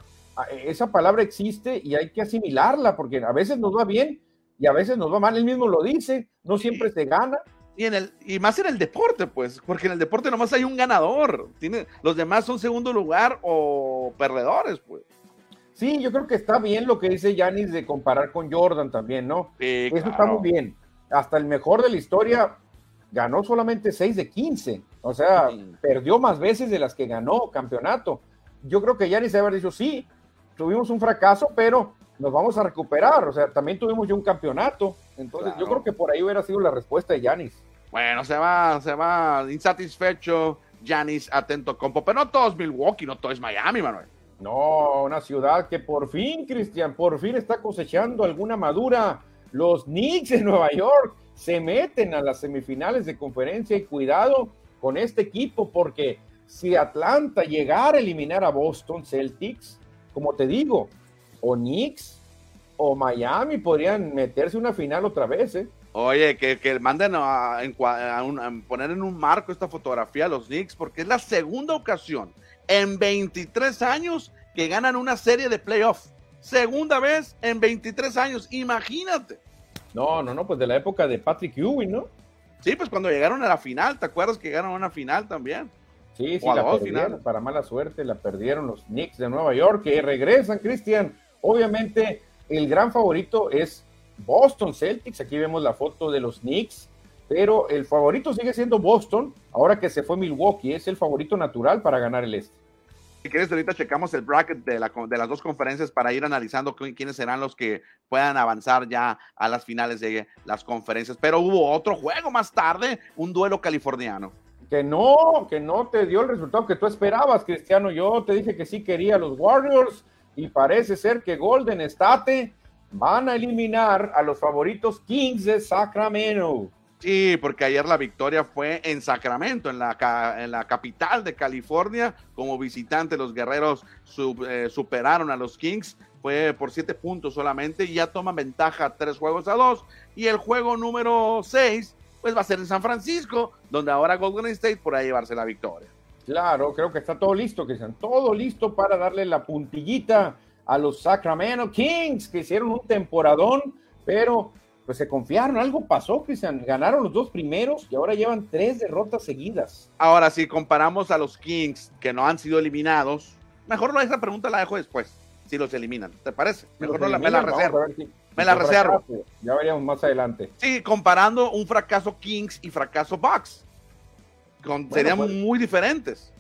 esa palabra existe y hay que asimilarla, porque a veces nos va bien y a veces nos va mal, él mismo lo dice, no siempre se gana. Y, en el, y más en el deporte, pues, porque en el deporte nomás hay un ganador, tiene, los demás son segundo lugar o perdedores, pues. Sí, yo creo que está bien lo que dice Yanis de comparar con Jordan también, ¿no? Eso está muy bien. Hasta el mejor de la historia ganó solamente 6 de 15, o sea, perdió más veces de las que ganó campeonato. Yo creo que Yanis debe haber dicho, sí, tuvimos un fracaso, pero nos vamos a recuperar. O sea, también tuvimos ya un campeonato. Entonces, yo creo que por ahí hubiera sido la respuesta de Yanis. Bueno, se va, se va insatisfecho Yanis atento compo, pero no todo es Milwaukee, no todo es Miami, Manuel. No, una ciudad que por fin, Cristian, por fin está cosechando alguna madura. Los Knicks de Nueva York se meten a las semifinales de conferencia y cuidado con este equipo porque si Atlanta llegara a eliminar a Boston Celtics, como te digo, o Knicks o Miami podrían meterse una final otra vez, ¿eh? Oye, que, que manden a, poner en un marco esta fotografía a los Knicks, porque es la segunda ocasión en 23 años que ganan una serie de playoffs. Segunda vez en 23 años, imagínate. No, no, no, pues de la época de Patrick Ewing, ¿no? Sí, pues cuando llegaron a la final, ¿te acuerdas que llegaron a una final también? Sí, sí, la perdieron, para mala suerte, la perdieron los Knicks de Nueva York, que regresan, Cristian, Obviamente, el gran favorito es Boston Celtics. Aquí vemos la foto de los Knicks, pero el favorito sigue siendo Boston. Ahora que se fue Milwaukee, es el favorito natural para ganar el este. Si quieres, ahorita checamos el bracket de, de las dos conferencias para ir analizando quiénes serán los que puedan avanzar ya a las finales de las conferencias. Pero hubo otro juego más tarde, un duelo californiano. Que no, que no te dio el resultado que tú esperabas, Cristiano. Yo te dije que sí quería los Warriors y parece ser que Golden State van a eliminar a los favoritos Kings de Sacramento. Sí, porque ayer la victoria fue en Sacramento, en la, capital de California. Como visitante, los guerreros eh, superaron a los Kings. Fue por siete puntos solamente y ya toman ventaja tres juegos a dos. Y el juego número seis, pues va a ser en San Francisco, donde ahora Golden State podrá llevarse la victoria. Claro, creo que está todo listo, que están todo listo para darle la puntillita a los Sacramento Kings, que hicieron un temporadón, pero pues se confiaron, algo pasó, Cristian, ganaron los dos primeros y ahora llevan tres derrotas seguidas. Ahora, si comparamos a los Kings que no han sido eliminados, mejor esa pregunta la dejo después, si los eliminan, ¿te parece? Mejor no la, me la reservo. me la reservo. Ya veríamos más adelante. Sí, comparando un fracaso Kings y fracaso Bucks serían pues, muy diferentes.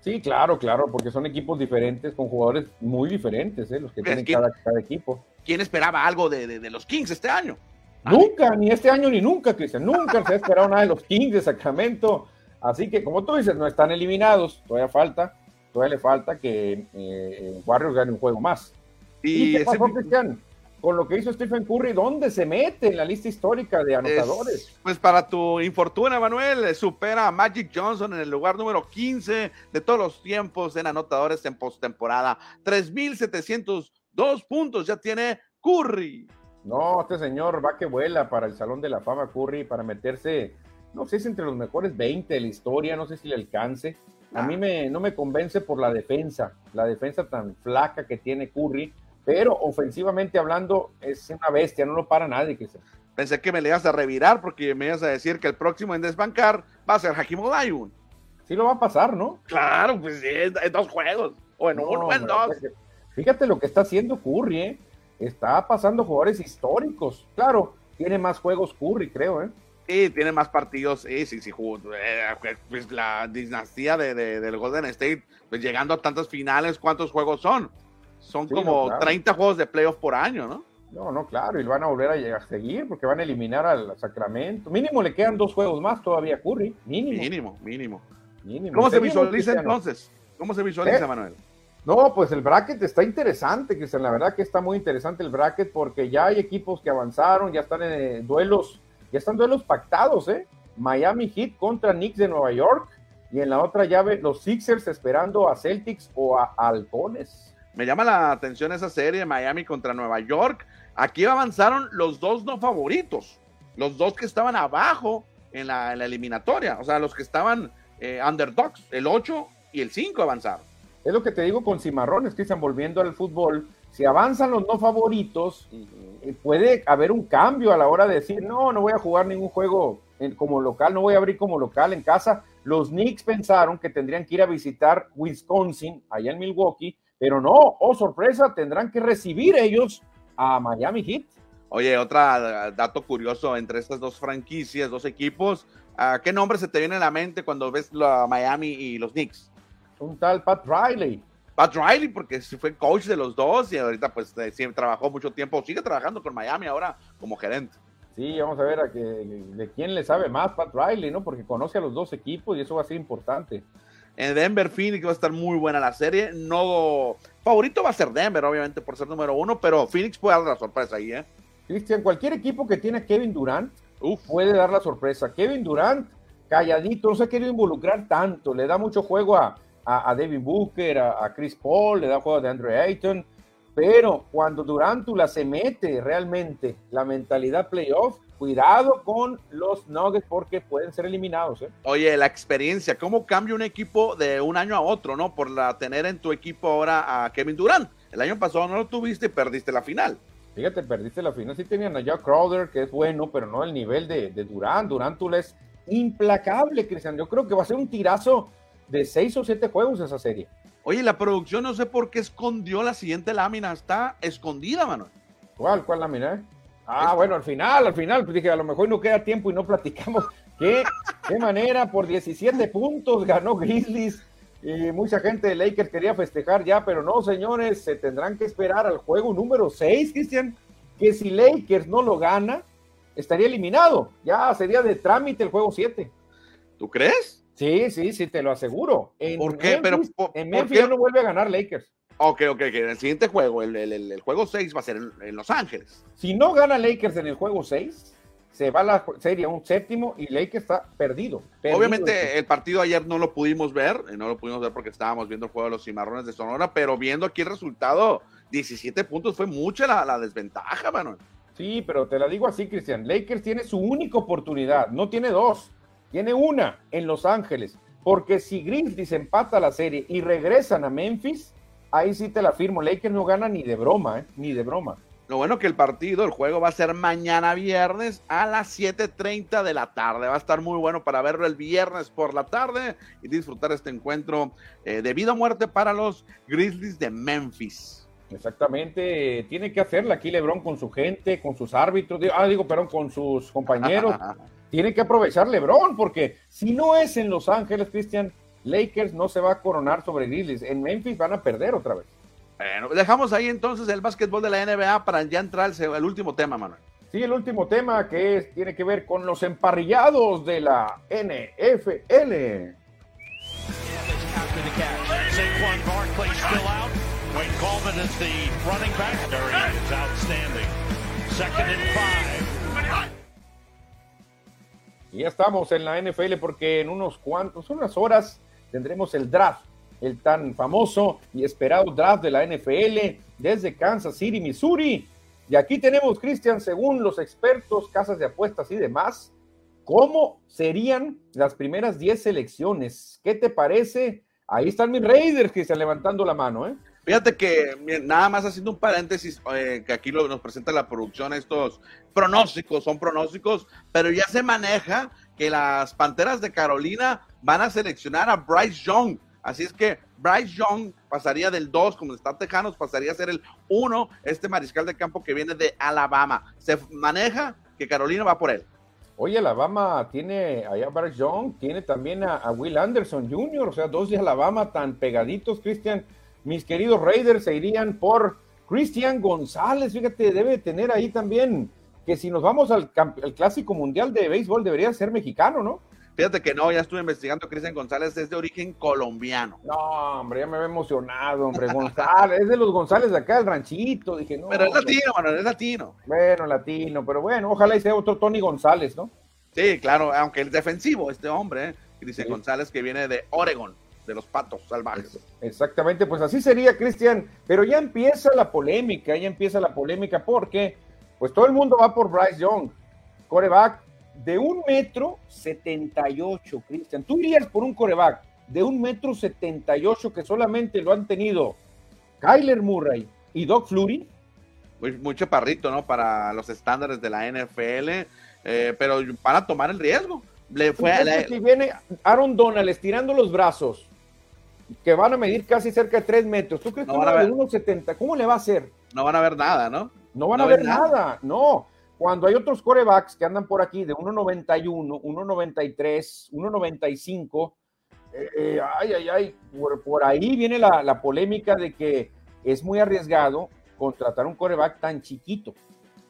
Sí, claro, claro, porque son equipos diferentes, con jugadores muy diferentes, ¿eh? los que tienen cada, equipo. ¿Quién esperaba algo de, los Kings este año? Nunca, ni este año ni nunca, Cristian. Nunca se ha esperado nada de los Kings de Sacramento. Así que, como tú dices, no están eliminados. Todavía falta, todavía le falta que eh, Warriors gane un juego más. ¿Y, qué pasó, Cristian? Con lo que hizo Stephen Curry, ¿dónde se mete en la lista histórica de anotadores? pues para tu infortuna, Manuel, supera a Magic Johnson en el lugar número 15 de todos los tiempos en anotadores en postemporada. 3.702 puntos ya tiene Curry. No, este señor va que vuela para el Salón de la Fama Curry para meterse, no sé si entre los mejores 20 de la historia, no sé si le alcance. A mí me, no me convence por la defensa, la defensa tan flaca que tiene Curry, pero ofensivamente hablando es una bestia, no lo para nadie. Que Pensé que me le ibas a revirar porque me ibas a decir que el próximo en desbancar va a ser Hakim Olajuwon. Sí lo va a pasar, ¿no? Claro, pues sí, en dos juegos, o en uno, en dos. Fíjate lo que está haciendo Curry, ¿eh? Está pasando jugadores históricos. Claro, tiene más juegos Curry, creo, ¿eh? Sí, tiene más partidos. Sí, sí, sí. Eh, pues la dinastía de, del Golden State, pues llegando a tantas finales, ¿cuántos juegos son? Son como 30 juegos de playoff por año, ¿no? No, no, claro, y van a volver a, llegar, a seguir porque van a eliminar al Sacramento. Mínimo le quedan dos juegos más todavía a Curry. Mínimo. Mínimo, mínimo. mínimo. ¿Cómo se visualiza entonces? ¿Cómo se visualiza, ¿Eh? Manuel? No, pues el bracket está interesante, Cristian. La verdad que está muy interesante el bracket porque ya hay equipos que avanzaron, ya están en duelos ya están duelos pactados, ¿eh? Miami Heat contra Knicks de Nueva York y en la otra llave los Sixers esperando a Celtics o a Halcones. Me llama la atención esa serie Miami contra Nueva York. Aquí avanzaron los dos no favoritos, los dos que estaban abajo en la, eliminatoria, o sea, los que estaban eh, underdogs, el 8 y el 5 avanzaron. Es lo que te digo con cimarrones, que están volviendo al fútbol. Si avanzan los no favoritos, eh, puede haber un cambio a la hora de decir, no, no voy a jugar ningún juego como local, no voy a abrir como local en casa. Los Knicks pensaron que tendrían que ir a visitar Wisconsin, allá en Milwaukee, pero no, oh sorpresa, tendrán que recibir ellos a Miami Heat. Oye, otro dato curioso entre estas dos franquicias, dos equipos, ¿qué nombre se te viene a la mente cuando ves la Miami y los Knicks? Un tal Pat Riley. Pat Riley, porque fue coach de los dos y ahorita pues siempre trabajó mucho tiempo, sigue trabajando con Miami ahora como gerente. Sí, vamos a ver a que, de quién le sabe más Pat Riley, ¿no? Porque conoce a los dos equipos y eso va a ser importante. En Denver, Phoenix va a estar muy buena la serie. No, favorito va a ser Denver, obviamente, por ser número uno, pero Phoenix puede dar la sorpresa ahí, ¿eh? Cristian, cualquier equipo que tiene a Kevin Durant puede dar la sorpresa. Kevin Durant, calladito, no se ha querido involucrar tanto, le da mucho juego a, a, Devin Booker, a, Chris Paul, le da juego de Andre Ayton, pero cuando Durantula se mete realmente la mentalidad playoff, cuidado con los Nuggets porque pueden ser eliminados. ¿eh? Oye, la experiencia, ¿cómo cambia un equipo de un año a otro, no? Por la, tener en tu equipo ahora a Kevin Durant. El año pasado no lo tuviste y perdiste la final. Fíjate, perdiste la final. Sí tenían a Jack Crowder, que es bueno, pero no el nivel de, de Durant. Durantula es implacable, Cristian. Yo creo que va a ser un tirazo de seis o siete juegos esa serie. Oye, la producción no sé por qué escondió la siguiente lámina, está escondida, mano. ¿Cuál, cuál lámina? Eh? Ah, bueno, al final, al final, pues dije, a lo mejor no queda tiempo y no platicamos. ¿Qué, qué manera? Por 17 puntos ganó Grizzlies. Y mucha gente de Lakers quería festejar ya, pero no, señores, se tendrán que esperar al juego número 6, Cristian, que si Lakers no lo gana, estaría eliminado. Ya sería de trámite el juego 7. ¿Tú crees? Sí, sí, sí, te lo aseguro. En ¿Por qué? Pero, en Memphis no vuelve a ganar Lakers. Ok, ok, ok. En el siguiente juego, el, el, juego 6 va a ser en, Los Ángeles. Si no gana Lakers en el juego 6, se va la serie a un séptimo y Lakers está perdido. Obviamente el partido ayer no lo pudimos ver, eh, no lo pudimos ver porque estábamos viendo el juego de los cimarrones de Sonora, pero viendo aquí el resultado, 17 puntos fue mucha la, la desventaja, mano. Sí, pero te la digo así, Cristian. Lakers tiene su única oportunidad, no tiene dos. Tiene una en Los Ángeles, porque si Grizzlies empata la serie y regresan a Memphis, ahí sí te la firmo. Lakers no gana ni de broma, ¿eh? ni de broma. Lo bueno que el partido, el juego va a ser mañana viernes a las 7.30 de la tarde. Va a estar muy bueno para verlo el viernes por la tarde y disfrutar este encuentro eh, de vida o muerte para los Grizzlies de Memphis. Exactamente, tiene que hacerla aquí Lebron con su gente, con sus árbitros, ah, digo, perdón, con sus compañeros. tiene que aprovechar LeBron, porque si no es en Los Ángeles, Cristian, Lakers no se va a coronar sobre Grizzlies. En Memphis van a perder otra vez. Bueno, dejamos ahí entonces el básquetbol de la NBA para ya entrar el último tema, Manuel. Sí, el último tema que es, tiene que ver con los emparrillados de la NFL. Y ya estamos en la NFL porque en unos cuantos, unas horas tendremos el draft, el tan famoso y esperado draft de la NFL desde Kansas City, Missouri. Y aquí tenemos, Cristian, según los expertos, casas de apuestas y demás, cómo serían las primeras 10 selecciones. ¿Qué te parece? Ahí están mis Raiders, Cristian, levantando la mano, ¿eh? Fíjate que nada más haciendo un paréntesis, eh, que aquí nos presenta la producción, estos pronósticos, son pronósticos, pero ya se maneja que las Panteras de Carolina van a seleccionar a Bryce Young. Así es que Bryce Young pasaría del 2, como está Tejanos, pasaría a ser el 1, este mariscal de campo que viene de Alabama. Se maneja que Carolina va por él. Oye, Alabama tiene allá Bryce Young, tiene también a, a Will Anderson Jr., o sea, dos de Alabama tan pegaditos, Cristian mis queridos Raiders se irían por Cristian González. Fíjate, debe tener ahí también que si nos vamos al, Clásico Mundial de Béisbol debería ser mexicano, ¿no? Fíjate que no, ya estuve investigando. Cristian González es de origen colombiano. No, hombre, ya me había emocionado, hombre. González, es de los González de acá, el ranchito. Dije, no. Pero es latino, bueno, es latino. Bueno, latino, pero bueno, ojalá y sea otro Tony González, ¿no? Sí, claro, aunque es defensivo este hombre, ¿eh? Cristian González, que viene de Oregon de los patos salvajes. Exactamente, pues así sería, Cristian, pero ya empieza la polémica, ya empieza la polémica porque pues todo el mundo va por Bryce Young, coreback de un metro setenta y ocho, Cristian. Tú irías por un coreback de un metro setenta y ocho que solamente lo han tenido Kyler Murray y Doc Flurry. Muy, chaparrito, ¿no? Para los estándares de la NFL, eh, pero para tomar el riesgo. Le fue a Si viene Aaron Donald estirando los brazos que van a medir casi cerca de 3 metros. ¿Tú crees que van a ver 1,70? ¿Cómo le va a hacer? No van a ver nada, ¿no? No van a ver nada. no. Cuando hay otros corebacks que andan por aquí de 1,91, 1,93, 1,95, eh, ay, ay, ay, por, ahí viene la, la, polémica de que es muy arriesgado contratar un coreback tan chiquito.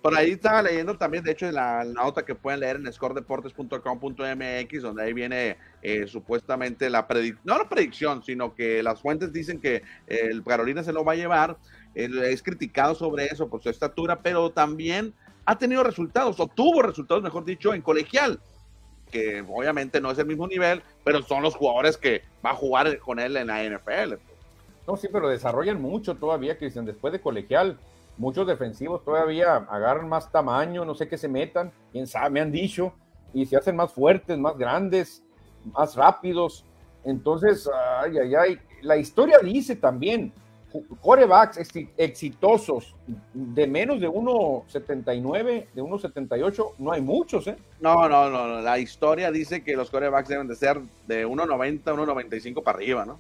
Por ahí estaba leyendo también, de hecho, la, nota que pueden leer en scoredeportes.com.mx, donde ahí viene eh, supuestamente la predicción, no la predicción, sino que las fuentes dicen que el Carolina se lo va a llevar. Es criticado sobre eso por su estatura, pero también ha tenido resultados, o tuvo resultados, mejor dicho, en colegial, que obviamente no es el mismo nivel, pero son los jugadores que va a jugar con él en la NFL. No, sí, pero desarrollan mucho todavía, Cristian, después de colegial muchos defensivos todavía agarran más tamaño, no sé qué se metan, quién sabe, me han dicho, y se hacen más fuertes, más grandes, más rápidos. Entonces, ay, ay, ay, la historia dice también, corebacks exitosos de menos de 1.79, de 1.78, no hay muchos, ¿eh? No, no, no, la historia dice que los corebacks deben de ser de 1.90, 1.95 para arriba, ¿no?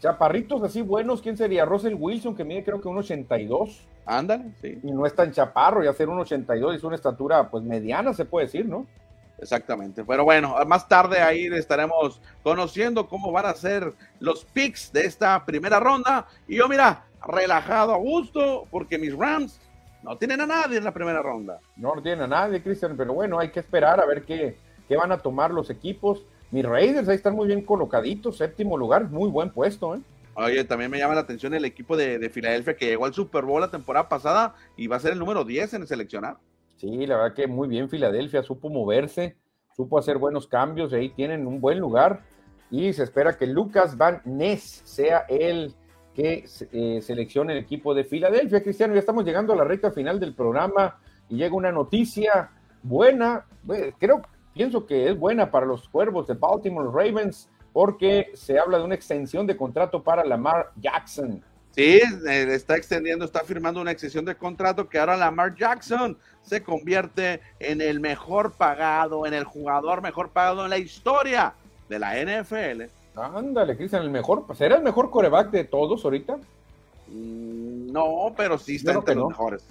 Chaparritos así buenos, ¿quién sería? Russell Wilson, que mide creo que un 82. Ándale, sí. Y no es tan chaparro, ya ser un 82 es una estatura pues mediana, se puede decir, ¿no? Exactamente. Pero bueno, más tarde ahí estaremos conociendo cómo van a ser los picks de esta primera ronda. Y yo, mira, relajado a gusto, porque mis Rams no tienen a nadie en la primera ronda. No, no tienen a nadie, Cristian, pero bueno, hay que esperar a ver qué, qué van a tomar los equipos. Mis Raiders ahí están muy bien colocaditos, séptimo lugar, muy buen puesto, ¿eh? Oye, también me llama la atención el equipo de, Filadelfia que llegó al Super Bowl la temporada pasada y va a ser el número 10 en el seleccionar. Sí, la verdad que muy bien Filadelfia, supo moverse, supo hacer buenos cambios, ahí tienen un buen lugar y se espera que Lucas Van Ness sea el que eh, seleccione el equipo de Filadelfia. Cristiano, ya estamos llegando a la recta final del programa y llega una noticia buena, creo pienso que es buena para los cuervos de Baltimore Ravens porque se habla de una extensión de contrato para Lamar Jackson. Sí, eh, está extendiendo, está firmando una extensión de contrato que ahora Lamar Jackson se convierte en el mejor pagado, en el jugador mejor pagado en la historia de la NFL. Ándale, Cristian, el mejor, ¿será el mejor coreback de todos ahorita? Mm, no, pero sí está entre los mejores.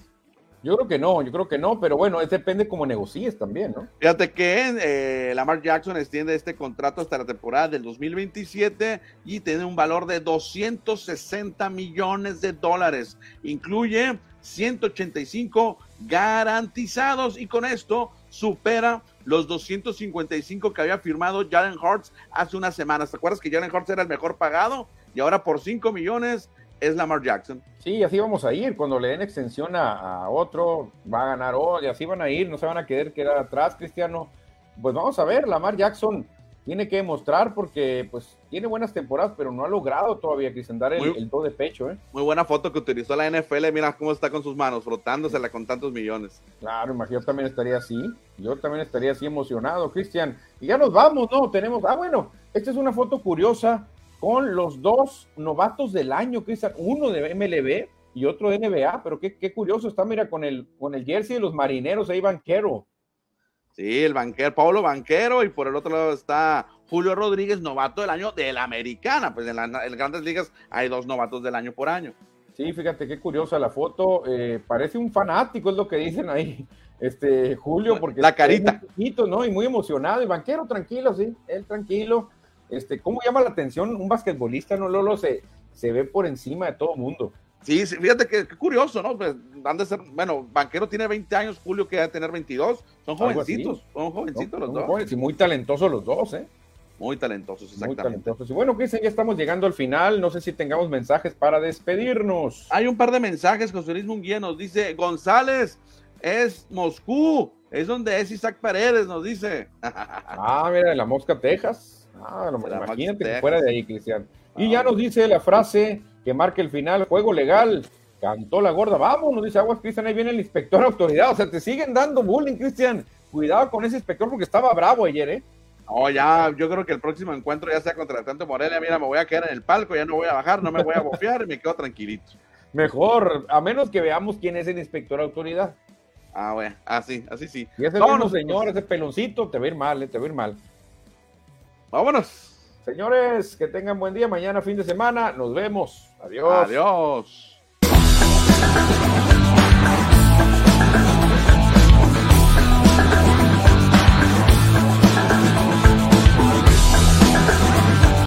Yo creo que no, yo creo que no, pero bueno, depende cómo negocies también, ¿no? Fíjate que eh, Lamar Jackson extiende este contrato hasta la temporada del 2027 y tiene un valor de 260 millones de dólares. Incluye 185 garantizados y con esto supera los 255 que había firmado Jalen Hurts hace unas semanas. ¿Te acuerdas que Jalen Hurts era el mejor pagado? Y ahora por 5 millones es Lamar Jackson. Sí, así vamos a ir. Cuando le den extensión a, otro, va a ganar hoy, así van a ir, no se van a querer quedar atrás, Cristiano. Pues vamos a ver, Lamar Jackson tiene que demostrar porque pues tiene buenas temporadas, pero no ha logrado todavía Cristian dar el, do de pecho. ¿eh? Muy buena foto que utilizó la NFL, mira cómo está con sus manos, frotándosela con tantos millones. Claro, imagino, yo también estaría así, yo también estaría así emocionado, Cristian. Y ya nos vamos, ¿no? Tenemos, ah, bueno, esta es una foto curiosa con los dos novatos del año, Cristian, uno de MLB y otro de NBA, pero qué, qué, curioso está, mira, con el, con el jersey de los marineros ahí banquero. Sí, el banquero, Pablo Banquero, y por el otro lado está Julio Rodríguez, novato del año de la americana. Pues en las grandes ligas hay dos novatos del año por año. Sí, fíjate qué curiosa la foto. Eh, parece un fanático, es lo que dicen ahí, este Julio, porque la carita. ¿no? Y muy emocionado. Y banquero, tranquilo, sí, él tranquilo. Este, ¿cómo llama la atención un basquetbolista, no Lolo? Se, se ve por encima de todo mundo. Sí, fíjate que, curioso, ¿no? Pues han de ser, bueno, Banquero tiene 20 años, Julio que debe tener 22, son jovencitos, son jovencitos los dos. y muy talentosos los dos, ¿eh? Muy talentosos, exactamente. Muy talentosos. Y bueno, Cristian, ya estamos llegando al final, no sé si tengamos mensajes para despedirnos. Hay un par de mensajes, José Luis Munguía nos dice, González, es Moscú, es donde es Isaac Paredes, nos dice. ah, mira, en la Mosca, Texas. Ah, no, imagínate que fuera de ahí, Cristian. Y ya nos dice la frase que marque el final, juego legal. Cantó la gorda, vamos, nos dice Aguas Cristian, ahí viene el inspector autoridad. O sea, te siguen dando bullying, Cristian. Cuidado con ese inspector porque estaba bravo ayer, ¿eh? Oh, ya, yo creo que el próximo encuentro ya sea contra el tanto Morelia. Mira, me voy a quedar en el palco, ya no voy a bajar, no me voy a bofear y me quedo tranquilito. Mejor, a menos que veamos quién es el inspector autoridad. Ah, bueno, así, así sí. Y ese no, señor, ese peloncito, te va a ir mal, eh, te va a ir mal. Vámonos. Señores, que tengan buen día. Mañana, fin de semana. Nos vemos. Adiós. Adiós.